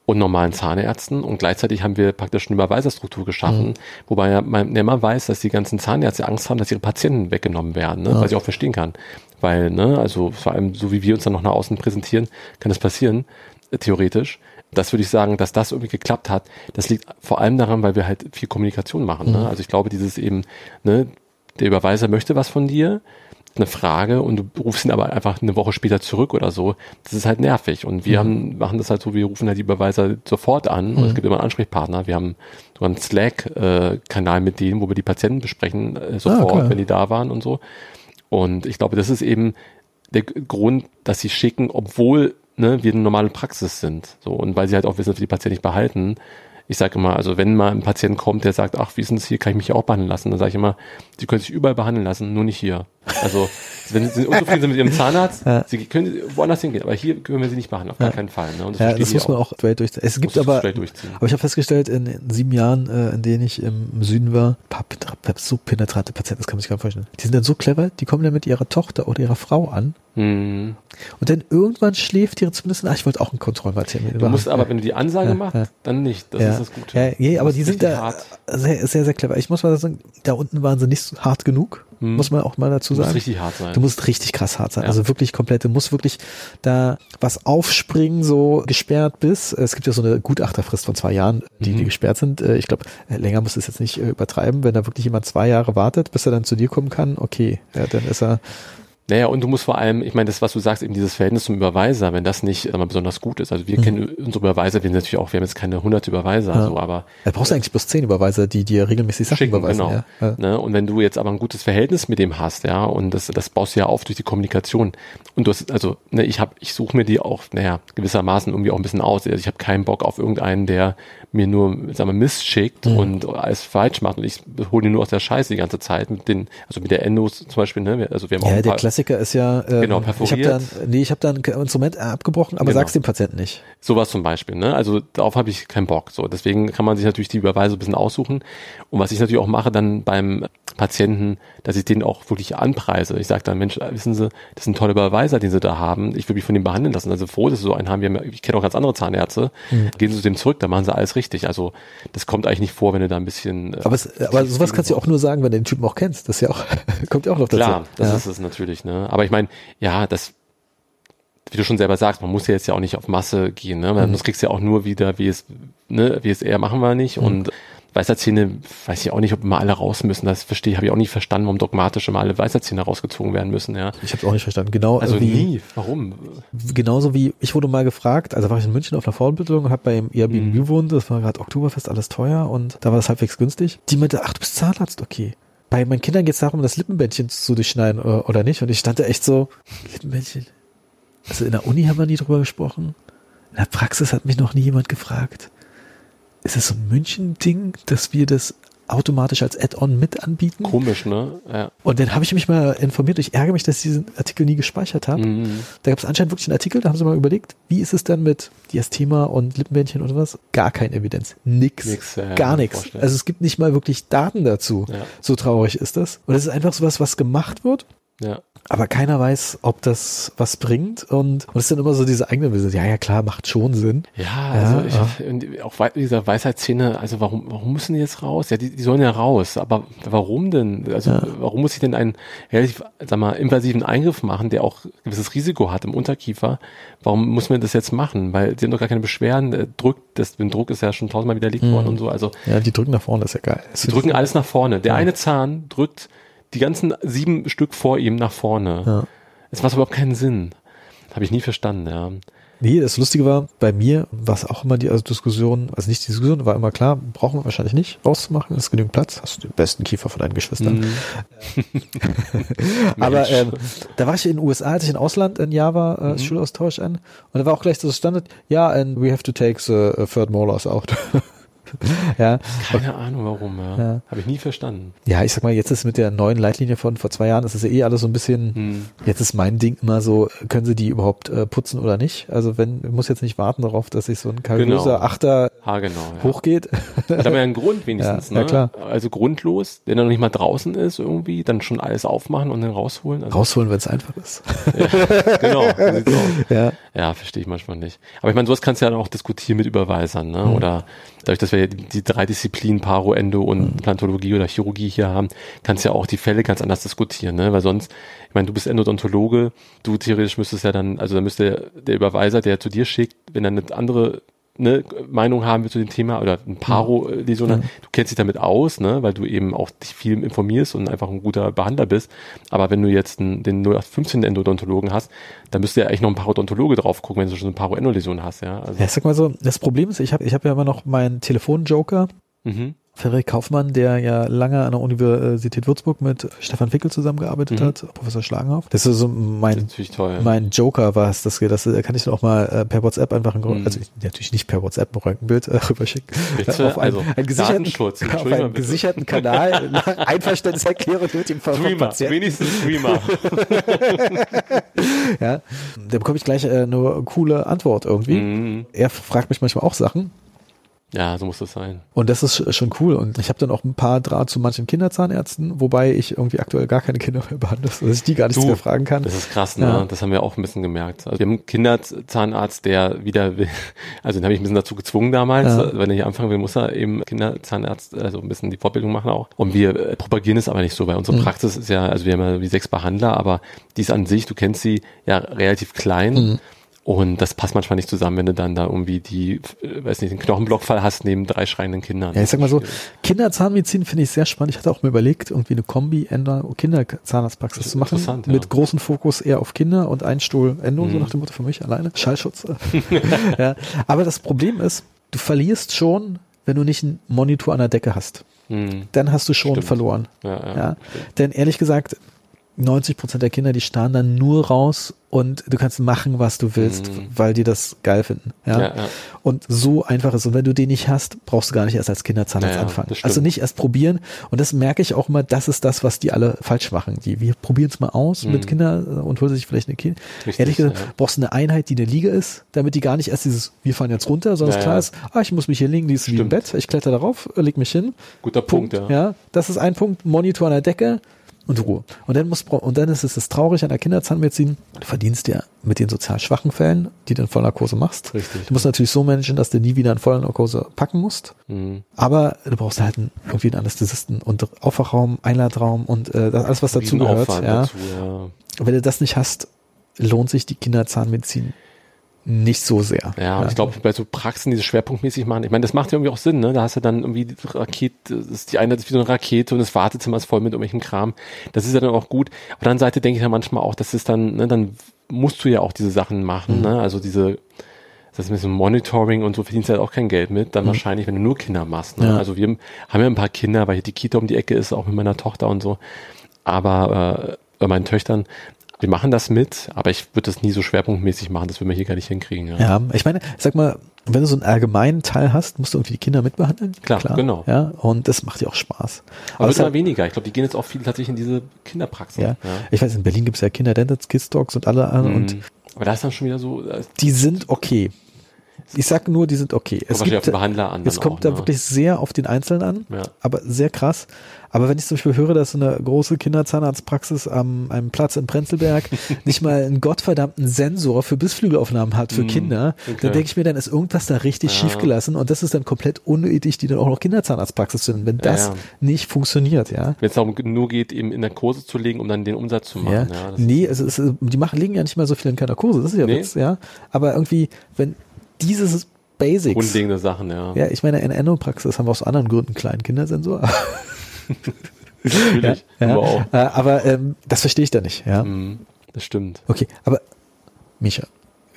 und normalen Zahnärzten und gleichzeitig haben wir praktisch eine Überweiserstruktur geschaffen, Mhm. wobei man ja immer weiß, dass die ganzen Zahnärzte Angst haben, dass ihre Patienten weggenommen werden, ne? Ja. was ich auch verstehen kann. Weil, ne, also vor allem so wie wir uns dann noch nach außen präsentieren, kann das passieren, äh, theoretisch. Das würde ich sagen, dass das irgendwie geklappt hat. Das liegt vor allem daran, weil wir halt viel Kommunikation machen. Mhm. Ne? Also ich glaube, dieses eben, ne, der Überweiser möchte was von dir, eine Frage und du rufst ihn aber einfach eine Woche später zurück oder so. Das ist halt nervig. Und wir haben, machen das halt so, wir rufen halt die Überweiser sofort an und es gibt immer einen Ansprechpartner. Wir haben so einen Slack-Kanal mit denen, wo wir die Patienten besprechen, äh, sofort, klar. wenn die da waren und so. Und ich glaube, das ist eben der Grund, dass sie schicken, obwohl ne, wir eine normale Praxis sind. So, und weil sie halt auch wissen, dass wir die Patienten nicht behalten. Ich sage immer, also wenn mal ein Patient kommt, der sagt, ach, wie ist denn das hier, kann ich mich hier auch behandeln lassen? Dann sage ich immer, Sie können sich überall behandeln lassen, nur nicht hier. Also *laughs* wenn Sie unzufrieden sind mit Ihrem Zahnarzt, Ja. Sie können woanders hingehen, aber hier können wir Sie nicht behandeln, auf gar Ja. keinen Fall. Ne? Und Ja, verstehen das muss man auch straight durchziehen. Es gibt aber, aber ich habe festgestellt, in, in sieben Jahren, äh, in denen ich im Süden war, paar penetra- so penetrante Patienten, das kann man sich gar nicht vorstellen. Die sind dann so clever, die kommen dann mit ihrer Tochter oder ihrer Frau an Hm. Und dann irgendwann schläft ihre zumindest, ah, ich wollte auch einen Kontrollmaterial Du musst aber, wenn du die Ansage Ja, machst, ja. dann nicht. Das ja. ist das Gute. Ja, ja, aber die sind da hart. sehr, sehr, sehr clever. Ich muss mal sagen, da unten waren sie nicht so hart genug, Hm. muss man auch mal dazu Du musst sagen. richtig hart sein. Du musst richtig krass hart sein. Also wirklich komplett. Du musst wirklich da was aufspringen, so gesperrt bist. Es gibt ja so eine Gutachterfrist von zwei Jahren, die, Mhm. die gesperrt sind. Äh, Ich glaube, länger muss es jetzt nicht äh, übertreiben. Wenn da wirklich jemand zwei Jahre wartet, bis er dann zu dir kommen kann, okay, ja, dann ist er. Naja, und du musst vor allem, ich meine, das, was du sagst, eben dieses Verhältnis zum Überweiser, wenn das nicht mal, besonders gut ist. Also wir kennen unsere Überweiser, wir sind natürlich auch, wir haben jetzt keine hundert Überweiser, Mhm. Ja. so, aber Da brauchst du eigentlich bloß zehn Überweiser, die dir regelmäßig Sachen schicken, überweisen. genau. Ja. Ja. Ne? Und wenn du jetzt aber ein gutes Verhältnis mit dem hast, ja, und das, das baust du ja auf durch die Kommunikation. Und du hast, also, ne, ich habe, ich suche mir die auch, naja, gewissermaßen irgendwie auch ein bisschen aus. Also ich habe keinen Bock auf irgendeinen, der mir nur, sagen wir, Mist schickt Mhm. und alles falsch macht. Und ich hole ihn nur aus der Scheiße die ganze Zeit. Mit den, also mit der Endos zum Beispiel, ne? Also wir haben auch Ja, ein der paar, Klassiker ist ja, ähm, Genau, ich habe perforiert. dann, nee, ich habe dann ein Instrument abgebrochen, aber Genau. sag's dem Patienten nicht. Sowas zum Beispiel, ne? Also darauf habe ich keinen Bock. So, deswegen kann man sich natürlich die Überweise ein bisschen aussuchen. Und was ich natürlich auch mache dann beim Patienten, dass ich den auch wirklich anpreise. Ich sage dann, Mensch, wissen Sie, das ist ein toller Überweiser, den Sie da haben. Ich will mich von dem behandeln lassen. Also froh, dass Sie so einen haben. Wir haben ich kenne auch ganz andere Zahnärzte. Mhm. Gehen Sie zu dem zurück, da machen Sie alles richtig. Also das kommt eigentlich nicht vor, wenn du da ein bisschen. äh, Aber, es, aber sowas kannst du ja auch nur sagen, wenn du den Typen auch kennst. Das ist ja auch, *laughs* kommt ja auch noch dazu. Klar, das ja. ist es natürlich, ne? Aber ich meine, ja, das, wie du schon selber sagst, man muss ja jetzt ja auch nicht auf Masse gehen, ne? Weil Mhm. Das kriegst du ja auch nur wieder, wie es, ne, wie es eher machen wir nicht. Mhm. Und Weisheitszähne, weiß ich auch nicht, ob immer alle raus müssen. Das verstehe, habe ich auch nicht verstanden, warum dogmatisch immer alle Weisheitszähne rausgezogen werden müssen, ja. Ich habe auch nicht verstanden. Genau Also wie, nie. Warum? genauso wie ich wurde mal gefragt, also war ich in München auf einer Fortbildung und habe beim Airbnb Mhm. gewohnt, das war gerade Oktoberfest, alles teuer und da war das halbwegs günstig. Die meinte, ach, du bist Zahnarzt, okay. bei meinen Kindern geht es darum, das Lippenbändchen zu durchschneiden oder, äh, oder nicht. Und ich stand da echt so, Lippenbändchen. Also in der Uni haben wir nie drüber gesprochen. In der Praxis hat mich noch nie jemand gefragt. Ist es so ein München-Ding, dass wir das automatisch als Add-on mit anbieten. Komisch, ne? Ja. Und dann habe ich mich mal informiert. Ich ärgere mich, dass ich diesen Artikel nie gespeichert habe. Mhm. Da gab es anscheinend wirklich einen Artikel, da haben sie mal überlegt, wie ist es denn mit Diastema und Lippenbändchen oder was? Gar keine Evidenz. Nix. nix ja, gar nichts. Also es gibt nicht mal wirklich Daten dazu. Ja. So traurig ist das. Und es ist einfach sowas, was gemacht wird. Ja aber keiner weiß, ob das was bringt und, und es sind immer so diese eigenen Wissen. Ja, ja, klar, macht schon Sinn. Ja, also ja, ich, ja. auch dieser Weisheitsszene, also warum, warum müssen die jetzt raus? Ja, die, die sollen ja raus, aber warum denn? Also ja. warum muss ich denn einen relativ, sag mal, invasiven Eingriff machen, der auch ein gewisses Risiko hat im Unterkiefer? Warum muss man das jetzt machen? Weil die haben doch gar keine Beschwerden, der drückt, das, den Druck ist ja schon tausendmal widerlegt mhm. worden und so. Also ja, die drücken nach vorne, das ist ja geil. die drücken alles nach vorne. Der eine Zahn drückt die ganzen sieben Stück vor ihm nach vorne. Ja. Es macht überhaupt keinen Sinn. Habe ich nie verstanden, ja. Nee, das Lustige war, bei mir war es auch immer die also Diskussion, also nicht die Diskussion, war immer klar, brauchen wir wahrscheinlich nicht rauszumachen, ist genügend Platz, hast du den besten Kiefer von deinen Geschwistern. Mm. *laughs* Aber ähm, da war ich in den USA, als ich in Ausland ein Jahr war, äh, mhm. Schulaustausch an, und da war auch gleich so Standard, ja, and we have to take the uh, third molars out. *laughs* *laughs* ja. Keine Ahnung warum, ja. ja. Habe ich nie verstanden. Ja, ich sag mal, jetzt ist mit der neuen Leitlinie von vor zwei Jahren, das ist ja eh alles so ein bisschen, hm. jetzt ist mein Ding immer so, können sie die überhaupt äh, putzen oder nicht? Also wenn, ich muss jetzt nicht warten darauf, dass sich so ein kariöser genau. Achter ha, genau, ja. hochgeht. Da haben wir ja einen Grund *laughs* wenigstens, ja, ne? klar. Also grundlos, der noch nicht mal draußen ist irgendwie, dann schon alles aufmachen und dann rausholen. Also rausholen, wenn es einfach ist. ja, *laughs* genau. Ja. ja, verstehe ich manchmal nicht. Aber ich meine, sowas kannst du ja auch diskutieren mit Überweisern, ne? Mhm. Oder dadurch, dass wir die drei Disziplinen Paro, Endo und mhm. Plantologie oder Chirurgie hier haben, kannst ja auch die Fälle ganz anders diskutieren, ne? Weil sonst, ich meine, du bist Endodontologe, du theoretisch müsstest ja dann, also da müsste der Überweiser, der zu dir schickt, wenn er eine andere eine Meinung haben wir zu dem Thema oder ein Paro-Läsion, ja. du kennst dich damit aus, ne, weil du eben auch dich viel informierst und einfach ein guter Behandler bist. Aber wenn du jetzt einen, den 0815 Endodontologen hast, dann müsste ja eigentlich noch ein Parodontologe drauf gucken, wenn du schon eine Paro-Endoläsion hast, ja. Also. Ja, sag mal so, das Problem ist, ich habe ich hab ja immer noch meinen Telefonjoker. Mhm. Frederik Kaufmann, der ja lange an der Universität Würzburg mit Stefan Fickel zusammengearbeitet mhm. hat, Professor Schlagenhoff. Das ist so mein, toll, mein Joker war es. Das, das kann ich dann auch mal äh, per WhatsApp einfach, ein, mhm. also natürlich nicht per WhatsApp ein Röntgenbild äh, *laughs* rüberschicken. Bitte? Auf *laughs* einen, also, einen gesicherten, auf einen gesicherten Kanal *laughs* Einverständniserklärung mit dem Streamer, Patienten. wenigstens Streamer. ja, da bekomme ich gleich äh, eine coole Antwort irgendwie. Mhm. Er fragt mich manchmal auch Sachen ja, so muss das sein. Und das ist schon cool. Und ich habe dann auch ein paar Draht zu manchen Kinderzahnärzten, wobei ich irgendwie aktuell gar keine Kinder mehr behandle, dass ich die gar nichts du, mehr fragen kann. Das ist krass, ne? Ja. Das haben wir auch ein bisschen gemerkt. Also wir haben einen Kinderzahnarzt, der wieder will, *laughs* also den habe ich ein bisschen dazu gezwungen damals, ja. wenn er hier anfangen will, muss er eben Kinderzahnarzt, also ein bisschen die Fortbildung machen auch. Und wir äh, propagieren es aber nicht so, weil unsere mhm. Praxis ist ja, also wir haben ja wie sechs Behandler, aber die ist an sich, du kennst sie, ja relativ klein. Mhm und das passt manchmal nicht zusammen, wenn du dann da irgendwie die, äh, weiß nicht, den Knochenblockfall hast neben drei schreienden Kindern. Ja, ich sag mal so, Kinderzahnmedizin finde ich sehr spannend. Ich hatte auch mir überlegt, irgendwie eine Kombi Endo Kinderzahnarztpraxis zu machen. Ja. Mit großem Fokus eher auf Kinder und ein Stuhl Endo, mhm. so nach dem Motto für mich alleine. Schallschutz. *laughs* *laughs* ja. Aber das Problem ist, du verlierst schon, wenn du nicht einen Monitor an der Decke hast. Mhm. Dann hast du schon Stimmt. verloren. Ja, ja. Denn ehrlich gesagt, 90 Prozent der Kinder, die starren dann nur raus und du kannst machen, was du willst, mhm. weil die das geil finden. Ja? ja? Ja, Und so einfach ist. Und wenn du den nicht hast, brauchst du gar nicht erst als Kinderzahnarzt ja, anfangen. Also nicht erst probieren. Und das merke ich auch immer, das ist das, was die alle falsch machen. Die, wir probieren es mal aus mhm. mit Kindern äh, und holen sich vielleicht eine Kind. Richtig, Ehrlich gesagt, brauchst du eine Einheit, die eine Liege ist, damit die gar nicht erst dieses, wir fahren jetzt runter, sondern es klar ist, ah, ich muss mich hier liegen, die ist Stimmt. wie im Bett, ich kletter darauf, leg mich hin. Guter Punkt, Punkt ja. ja. Das ist ein Punkt, Monitor an der Decke, und Ruhe. Und dann muss, und dann ist es das traurig an der Kinderzahnmedizin. Du verdienst ja mit den sozial schwachen Fällen, die du in Vollnarkose machst. Richtig. Du musst natürlich so managen, dass du nie wieder in Vollnarkose packen musst. Mhm. Aber du brauchst halt einen, irgendwie einen Anästhesisten und Aufwachraum, Einladraum und äh, das alles, was dazugehört. Ja. Dazu, ja. Wenn du das nicht hast, lohnt sich die Kinderzahnmedizin nicht so sehr. Ja, und ich glaube, bei so Praxen, die das schwerpunktmäßig machen, ich meine, das macht ja irgendwie auch Sinn, ne? Da hast du dann irgendwie die Rakete, das ist die eine ist wie so eine Rakete und das Wartezimmer ist voll mit irgendwelchem Kram. Das ist ja dann auch gut. Auf der anderen Seite denke ich ja manchmal auch, das ist dann, ne, dann musst du ja auch diese Sachen machen, mhm. ne? Also diese Das ist mit so einem Monitoring und so verdienst du halt auch kein Geld mit. Dann mhm. wahrscheinlich, wenn du nur Kinder machst. Ne? Ja. Also wir haben ja ein paar Kinder, weil hier die Kita um die Ecke ist, auch mit meiner Tochter und so. Aber äh, bei meinen Töchtern, wir machen das mit, aber ich würde das nie so schwerpunktmäßig machen, das würden wir hier gar nicht hinkriegen. Ja, ja ich meine, sag mal, wenn du so einen allgemeinen Teil hast, musst du irgendwie die Kinder mitbehandeln. Klar, Klar genau. Ja, und das macht ja auch Spaß. Aber, es ist halt, weniger. Ich glaube, die gehen jetzt auch viel tatsächlich in diese Kinderpraxis. Ja. ja. Ich weiß, in Berlin gibt es ja Kinderdentals, Kids Dogs und alle anderen. Mhm. Und aber da ist dann schon wieder so. Die sind okay. Ich sag nur, die sind okay. Es, gibt, es kommt auch, da ne? wirklich sehr auf den Einzelnen an, ja. aber sehr krass. Aber wenn ich zum Beispiel höre, dass eine große Kinderzahnarztpraxis am einem Platz in Prenzlberg *laughs* nicht mal einen gottverdammten Sensor für Bissflügelaufnahmen hat für mm, Kinder, okay. dann denke ich mir, dann ist irgendwas da richtig ja. schief gelassen und das ist dann komplett unnötig, die dann auch noch Kinderzahnarztpraxis sind, wenn das ja. nicht funktioniert, ja. Wenn es darum nur geht, eben in der Kurse zu legen, um dann den Umsatz zu machen. Ja. nee, es ist, die machen, legen ja nicht mal so viel in keiner Kurse, das ist ja nee. Witz, ja. Aber irgendwie, wenn dieses Basics. Grundlegende Sachen, ja. Ja, ich meine, in der Endopraxis haben wir aus anderen Gründen einen kleinen Kindersensor. *laughs* Natürlich. Ja, ja. Wow. Äh, aber ähm, das verstehe ich da nicht, ja. Mm, das stimmt. Okay, aber Micha,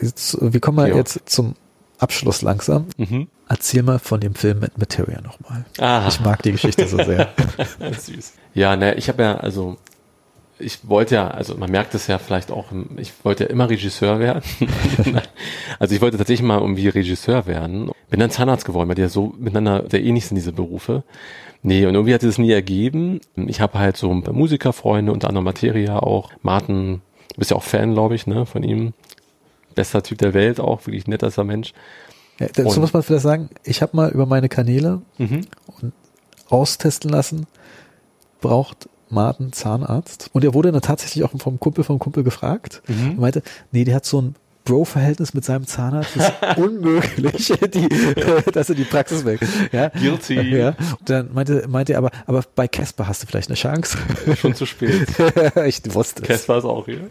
jetzt, wir kommen mal ja. jetzt zum Abschluss langsam. Mhm. Erzähl mal von dem Film mit Materia nochmal. Ich mag die Geschichte so sehr. *laughs* Süß. Ja, ne, ich habe ja, also ich wollte ja, also man merkt es ja vielleicht auch, ich wollte ja immer Regisseur werden. *laughs* also ich wollte tatsächlich mal irgendwie Regisseur werden. Bin dann Zahnarzt geworden, weil die ja so miteinander sehr ähnlich sind, diese Berufe. Nee, und irgendwie hat es nie ergeben. Ich habe halt so Musikerfreunde, unter anderem Materia auch. Martin, du bist ja auch Fan, glaube ich, ne, von ihm. Bester Typ der Welt auch, wirklich netter Mensch. Ja, dazu und, muss man vielleicht sagen, ich habe mal über meine Kanäle mhm. austesten lassen, braucht Martin Zahnarzt. Und er wurde dann tatsächlich auch vom Kumpel vom Kumpel gefragt mhm. und meinte, nee, der hat so ein Bro-Verhältnis mit seinem Zahnarzt ist *laughs* unmöglich, *laughs* die, *laughs* dass er die Praxis weg. Ja? Guilty. Ja? Und dann meinte, meinte er aber, aber bei Casper hast du vielleicht eine Chance. Schon zu spät. ich wusste es. Casper ist auch hier.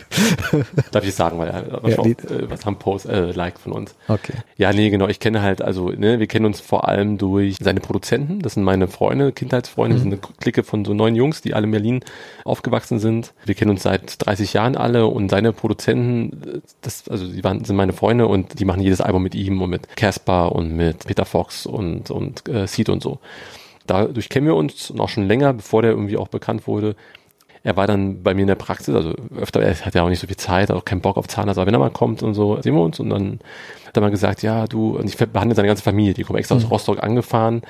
Darf ich sagen, weil er ja, nee. äh, was haben Post, äh, liked von uns. Okay. Ja, nee, genau. Ich kenne halt, also, ne, wir kennen uns vor allem durch seine Produzenten. Das sind meine Freunde, Kindheitsfreunde. Mhm. Das sind eine Clique von so neun Jungs, die alle in Berlin aufgewachsen sind. Wir kennen uns seit 30 Jahren alle und seine Produzenten, das, also, die waren, sind meine Freunde und die machen jedes Album mit ihm und mit Casper und mit Peter Fox und, und äh, Seed und so. Dadurch kennen wir uns und auch schon länger, bevor der irgendwie auch bekannt wurde. Er war dann bei mir in der Praxis, also öfter, er hat ja auch nicht so viel Zeit, auch keinen Bock auf Zahnarzt, aber wenn er mal kommt und so, sehen wir uns und dann hat er mal gesagt, ja, du, und ich behandle seine ganze Familie, die kommen extra mhm. aus Rostock angefahren,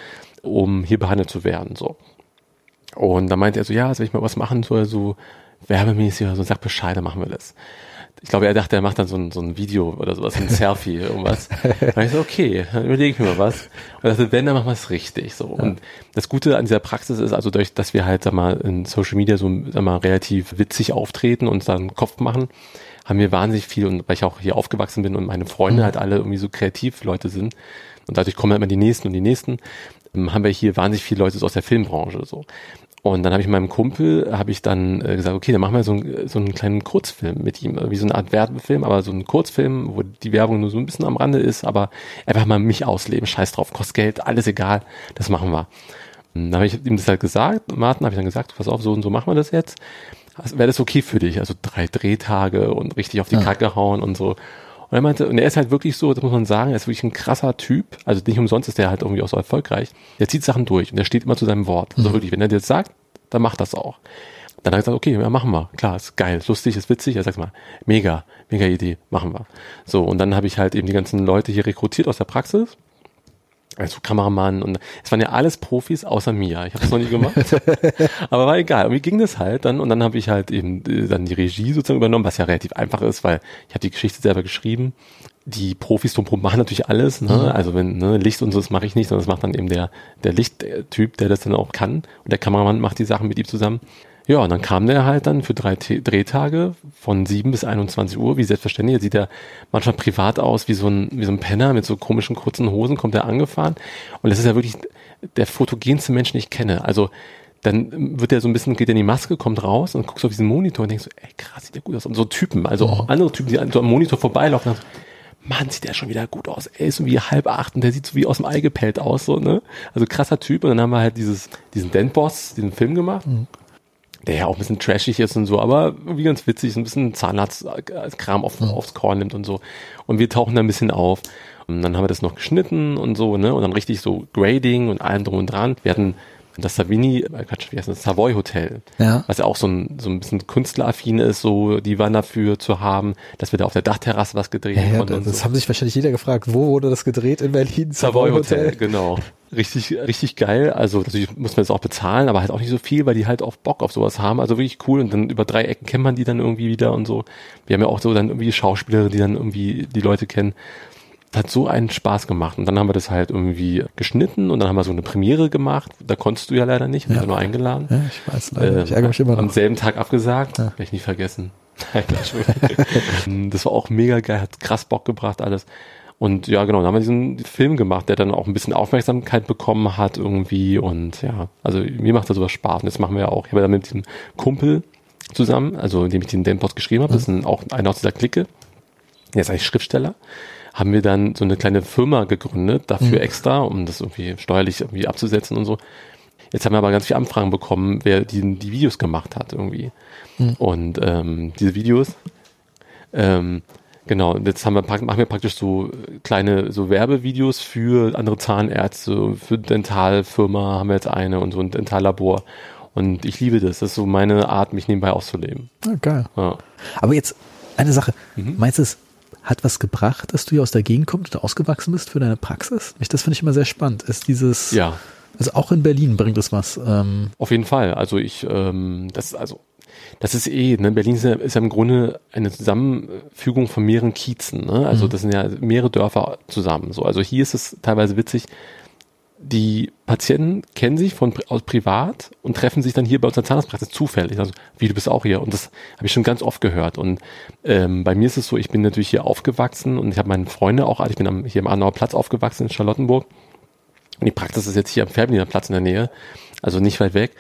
um hier behandelt zu werden, so. Und dann meinte er so, ja, soll ich mal was machen, so, so werbemäßig oder so, sag Bescheid, dann machen wir das ich glaube, er dachte, er macht dann so ein, so ein Video oder sowas, ein Selfie, irgendwas. *laughs* Da ich so, okay, dann überlege ich mir mal was. Und dachte, wenn, dann machen wir es richtig, so. Ja. Und das Gute an dieser Praxis ist also, durch, dass wir halt, sag mal, in Social Media so, sag mal, relativ witzig auftreten und dann Kopf machen, haben wir wahnsinnig viel und weil ich auch hier aufgewachsen bin und meine Freunde mhm. halt alle irgendwie so kreativ Leute sind und dadurch kommen halt immer die nächsten und die nächsten, ähm, haben wir hier wahnsinnig viele Leute so aus der Filmbranche, so. Und dann habe ich meinem Kumpel, habe ich dann äh, gesagt, okay, dann machen wir so, ein, so einen kleinen Kurzfilm mit ihm, wie so eine Art Werbefilm, aber so ein Kurzfilm, wo die Werbung nur so ein bisschen am Rande ist, aber einfach mal mich ausleben, scheiß drauf, kostet Geld, alles egal, das machen wir. Und dann habe ich ihm das halt gesagt, Martin habe ich dann gesagt, pass auf, so und so machen wir das jetzt. Also, Wäre das okay für dich? Also drei Drehtage und richtig auf die ja. Kacke hauen und so. Und er meinte, und er ist halt wirklich so, das muss man sagen, er ist wirklich ein krasser Typ. Also nicht umsonst ist der halt irgendwie auch so erfolgreich. Der zieht Sachen durch und der steht immer zu seinem Wort. Also mhm. wirklich, wenn er dir das sagt, dann macht das auch. Dann hat er gesagt, okay, ja, machen wir. Klar, ist geil, ist lustig, ist witzig. Er sagt mal, mega, mega Idee, machen wir. So, und dann habe ich halt eben die ganzen Leute hier rekrutiert aus der Praxis also Kameramann und es waren ja alles Profis außer mir. Ich habe es noch nie gemacht, *laughs* aber war egal. Mir ging das halt dann und dann habe ich halt eben äh, dann die Regie sozusagen übernommen, was ja relativ einfach ist, weil ich habe die Geschichte selber geschrieben. Die Profis drumherum machen natürlich alles. Ne? Mhm. Also wenn ne, Licht und so, das mache ich nicht, sondern das macht dann eben der der Lichttyp, der das dann auch kann und der Kameramann macht die Sachen mit ihm zusammen. Ja, und dann kam der halt dann für drei T Drehtage von 7 bis 21 Uhr, wie selbstverständlich. Er sieht ja manchmal privat aus wie so ein, wie so ein Penner mit so komischen kurzen Hosen, kommt er angefahren. Und das ist ja wirklich der fotogenste Mensch, den ich kenne. Also, dann wird er so ein bisschen, geht er in die Maske, kommt raus und guckst auf diesen Monitor und denkst so, ey krass, sieht der gut aus. Und so Typen, also auch andere Typen, die so am Monitor vorbeilaufen, dann so, Mann, sieht der schon wieder gut aus. Ey, ist so wie halb acht und der sieht so wie aus dem Ei gepellt aus, so, ne? Also krasser Typ. Und dann haben wir halt dieses, diesen Dent-Boss, diesen Film gemacht. Mhm der ja auch ein bisschen trashig ist und so, aber irgendwie ganz witzig, so ein bisschen Zahnarztkram auf, mhm. aufs Korn nimmt und so. Und wir tauchen da ein bisschen auf. Und dann haben wir das noch geschnitten und so, ne? Und dann richtig so Grading und allem drum und dran. Wir hatten das Savini, äh, Quatsch, wie heißt das, Savoy Hotel, ja. was ja auch so ein, so ein bisschen künstleraffin ist, so, die waren dafür zu haben, dass wir da auf der Dachterrasse was gedreht ja, haben. Ja, das so. haben sich wahrscheinlich jeder gefragt, wo wurde das gedreht in Berlin? Savoy, Savoy Hotel. Hotel, genau. Richtig, richtig geil. Also natürlich muss man das auch bezahlen, aber halt auch nicht so viel, weil die halt auch Bock auf sowas haben. Also wirklich cool. Und dann über drei Ecken kennt man die dann irgendwie wieder und so. Wir haben ja auch so dann irgendwie Schauspielerinnen, die dann irgendwie die Leute kennen hat so einen Spaß gemacht. Und dann haben wir das halt irgendwie geschnitten und dann haben wir so eine Premiere gemacht. Da konntest du ja leider nicht, wir ja. nur eingeladen. Ja, ich weiß leider. Äh, ich ärgere mich immer noch. Am selben Tag abgesagt, ja. werde ich nie vergessen. *laughs* *laughs* das war auch mega geil, hat krass Bock gebracht alles. Und ja, genau, dann haben wir diesen Film gemacht, der dann auch ein bisschen Aufmerksamkeit bekommen hat irgendwie. Und ja, also mir macht das sowas Spaß. Und das machen wir ja auch. Ich habe da mit diesem Kumpel zusammen, also indem ich den Dempos geschrieben habe, das ist ein, auch einer aus dieser Clique. Der ist eigentlich Schriftsteller haben wir dann so eine kleine Firma gegründet, dafür mhm. extra, um das irgendwie steuerlich irgendwie abzusetzen und so. Jetzt haben wir aber ganz viele Anfragen bekommen, wer die, die Videos gemacht hat irgendwie. Mhm. Und ähm, diese Videos, ähm, genau, jetzt haben wir, machen wir praktisch so kleine so Werbevideos für andere Zahnärzte, für Dentalfirma haben wir jetzt eine und so ein Dentallabor. Und ich liebe das. Das ist so meine Art, mich nebenbei auszuleben. Ja, geil. Ja. Aber jetzt eine Sache. Mhm. Meinst du es hat was gebracht, dass du hier aus der Gegend kommst und ausgewachsen bist für deine Praxis? Das finde ich immer sehr spannend. Ist dieses, ja. also auch in Berlin bringt es was. Ähm. Auf jeden Fall. Also ich, ähm, das, also, das ist eh, ne, Berlin ist ja, ist ja im Grunde eine Zusammenfügung von mehreren Kiezen, ne? Also mhm. das sind ja mehrere Dörfer zusammen. So, also hier ist es teilweise witzig, die Patienten kennen sich von aus privat und treffen sich dann hier bei unserer Zahnarztpraxis zufällig. Also wie du bist auch hier und das habe ich schon ganz oft gehört. Und ähm, bei mir ist es so, ich bin natürlich hier aufgewachsen und ich habe meine Freunde auch, ich bin am, hier am Arnauer Platz aufgewachsen in Charlottenburg. Und die Praxis ist jetzt hier am Färbiner Platz in der Nähe, also nicht weit weg.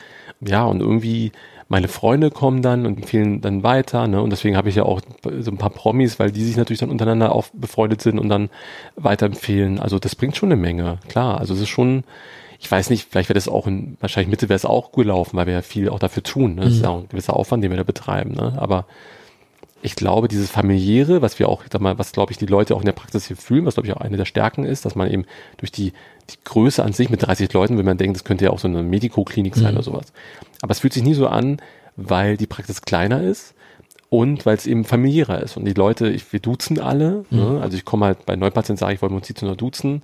Ja, und irgendwie meine Freunde kommen dann und empfehlen dann weiter, ne? Und deswegen habe ich ja auch so ein paar Promis, weil die sich natürlich dann untereinander auch befreundet sind und dann weiterempfehlen. Also das bringt schon eine Menge, klar. Also es ist schon, ich weiß nicht, vielleicht wäre das auch in, wahrscheinlich Mitte wäre es auch gut laufen, weil wir ja viel auch dafür tun. Ne? Das mhm. ist ja auch ein gewisser Aufwand, den wir da betreiben, ne? Aber ich glaube, dieses familiäre, was wir auch, sag mal, was glaube ich die Leute auch in der Praxis hier fühlen, was glaube ich auch eine der Stärken ist, dass man eben durch die, die Größe an sich mit 30 Leuten, wenn man denkt, das könnte ja auch so eine Medikoklinik sein mhm. oder sowas. Aber es fühlt sich nie so an, weil die Praxis kleiner ist und weil es eben familiärer ist. Und die Leute, ich, wir duzen alle. Ne? Mhm. Ne? Also ich komme halt bei Neupatienten, sage ich, wollen wir uns die nur duzen.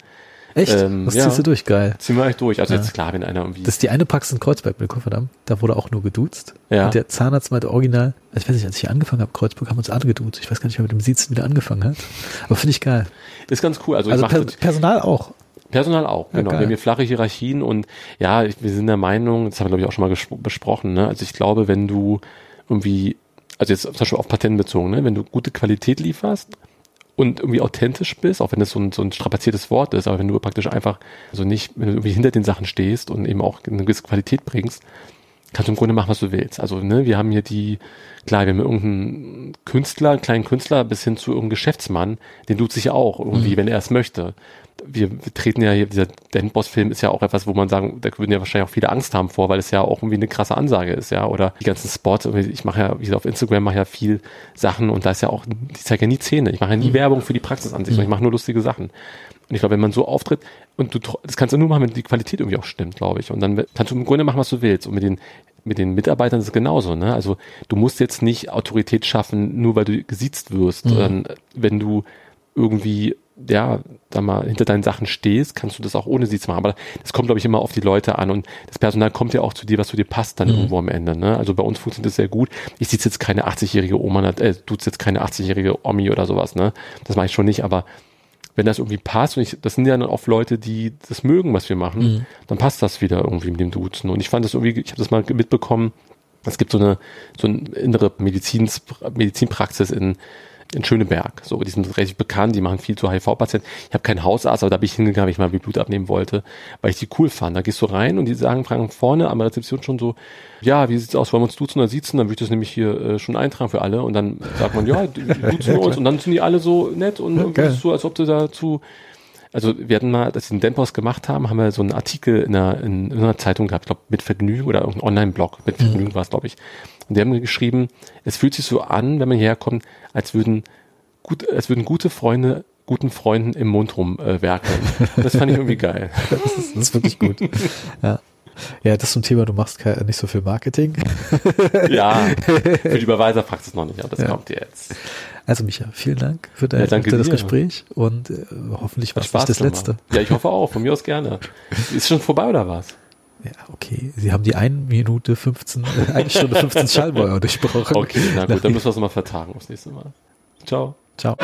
Echt? Ähm, Was ja, ziehst du durch? Geil. Ziehen wir eigentlich durch. Also ja. jetzt klar, wenn einer irgendwie. Das ist die eine Praxis in Kreuzberg mit Kofferdamm. Da wurde auch nur geduzt. Ja. Und der Zahnarzt meinte original, ich weiß nicht, als ich hier angefangen habe, Kreuzberg haben uns alle geduzt. Ich weiß gar nicht, wer mit dem Siezen wieder angefangen hat. Aber finde ich geil. ist ganz cool. Also, also per Personal auch. Personal auch, genau. Geil. Wir haben hier flache Hierarchien und ja, wir sind der Meinung, das haben wir glaube ich auch schon mal besprochen, ne? Also ich glaube, wenn du irgendwie, also jetzt zum Beispiel auf Patent bezogen, ne? wenn du gute Qualität lieferst, und irgendwie authentisch bist, auch wenn das so ein, so ein strapaziertes Wort ist, aber wenn du praktisch einfach so nicht, wenn du irgendwie hinter den Sachen stehst und eben auch eine gewisse Qualität bringst, kannst du im Grunde machen, was du willst. Also, ne, wir haben hier die, klar, wir haben irgendeinen Künstler, einen kleinen Künstler bis hin zu irgendeinem Geschäftsmann, den tut sich ja auch irgendwie, mhm. wenn er es möchte wir, wir treten ja hier, dieser Dan Boss-Film ist ja auch etwas, wo man sagen, da würden ja wahrscheinlich auch viele Angst haben vor, weil es ja auch irgendwie eine krasse Ansage ist, ja. Oder die ganzen Spots, ich mache ja, wie gesagt, auf Instagram mache ja viel Sachen und da ist ja auch, die zeige ja nie Zähne. Ich mache ja nie mhm. Werbung für die Praxis an sich, mhm. ich mache nur lustige Sachen. Und ich glaube, wenn man so auftritt und du, das kannst du nur machen, wenn die Qualität irgendwie auch stimmt, glaube ich. Und dann kannst du im Grunde machen, was du willst. Und mit den, mit den Mitarbeitern ist es genauso, ne? Also du musst jetzt nicht Autorität schaffen, nur weil du gesiezt wirst. Mhm. Sondern wenn du irgendwie ja, da mal hinter deinen Sachen stehst, kannst du das auch ohne sie zu machen. Aber das kommt, glaube ich, immer auf die Leute an und das Personal kommt ja auch zu dir, was zu dir passt dann mhm. irgendwo am Ende. Ne? Also bei uns funktioniert das sehr gut. Ich sitze jetzt keine 80-jährige Oma, äh, du jetzt keine 80-jährige Omi oder sowas, ne? Das mache ich schon nicht, aber wenn das irgendwie passt, und ich, das sind ja dann oft Leute, die das mögen, was wir machen, mhm. dann passt das wieder irgendwie mit dem Duzen. Und ich fand das irgendwie, ich habe das mal mitbekommen, es gibt so eine so eine innere Medizins, Medizinpraxis in in Schöneberg. So, die sind relativ bekannt, die machen viel zu HIV-Patienten. Ich habe keinen Hausarzt, aber da bin ich hingegangen, weil ich mal Blut abnehmen wollte, weil ich die cool fand. Da gehst du rein und die sagen, fragen vorne an der Rezeption schon so, ja, wie sieht's aus, wollen wir uns duzen oder siezen? Dann würde ich das nämlich hier äh, schon eintragen für alle und dann sagt man, ja, *laughs* duzen wir uns und dann sind die alle so nett und okay. so, als ob du dazu also wir hatten mal, als wir den Dempos gemacht haben, haben wir so einen Artikel in einer, in, einer Zeitung gehabt, ich glaube mit Vergnügen oder irgendein Online-Blog, mit mhm. Vergnügen mhm. war es, glaube ich. Und die haben geschrieben, es fühlt sich so an, wenn man hierher kommt, als würden gut, als würden gute Freunde guten Freunden im Mund rumwerkeln. Äh, das fand ich irgendwie geil. *laughs* das, ist, das ist wirklich gut. *laughs* Ja. Ja, das zum Thema, du machst nicht so viel Marketing. *laughs* ja, für die Überweiserpraxis noch nicht, aber das ja. kommt jetzt. Also Micha, vielen Dank für, dein, ja, für das Gespräch und äh, hoffentlich war es nicht das gemacht. letzte. Ja, ich hoffe auch, von mir aus gerne. Ist schon vorbei oder was? Ja, okay. Sie haben die 1 Minute 15, äh, 1 Stunde 15 *laughs* Schallmauer durchbrochen. Okay, na gut, dann müssen wir es mal vertagen aufs nächste Mal. Ciao. Ciao.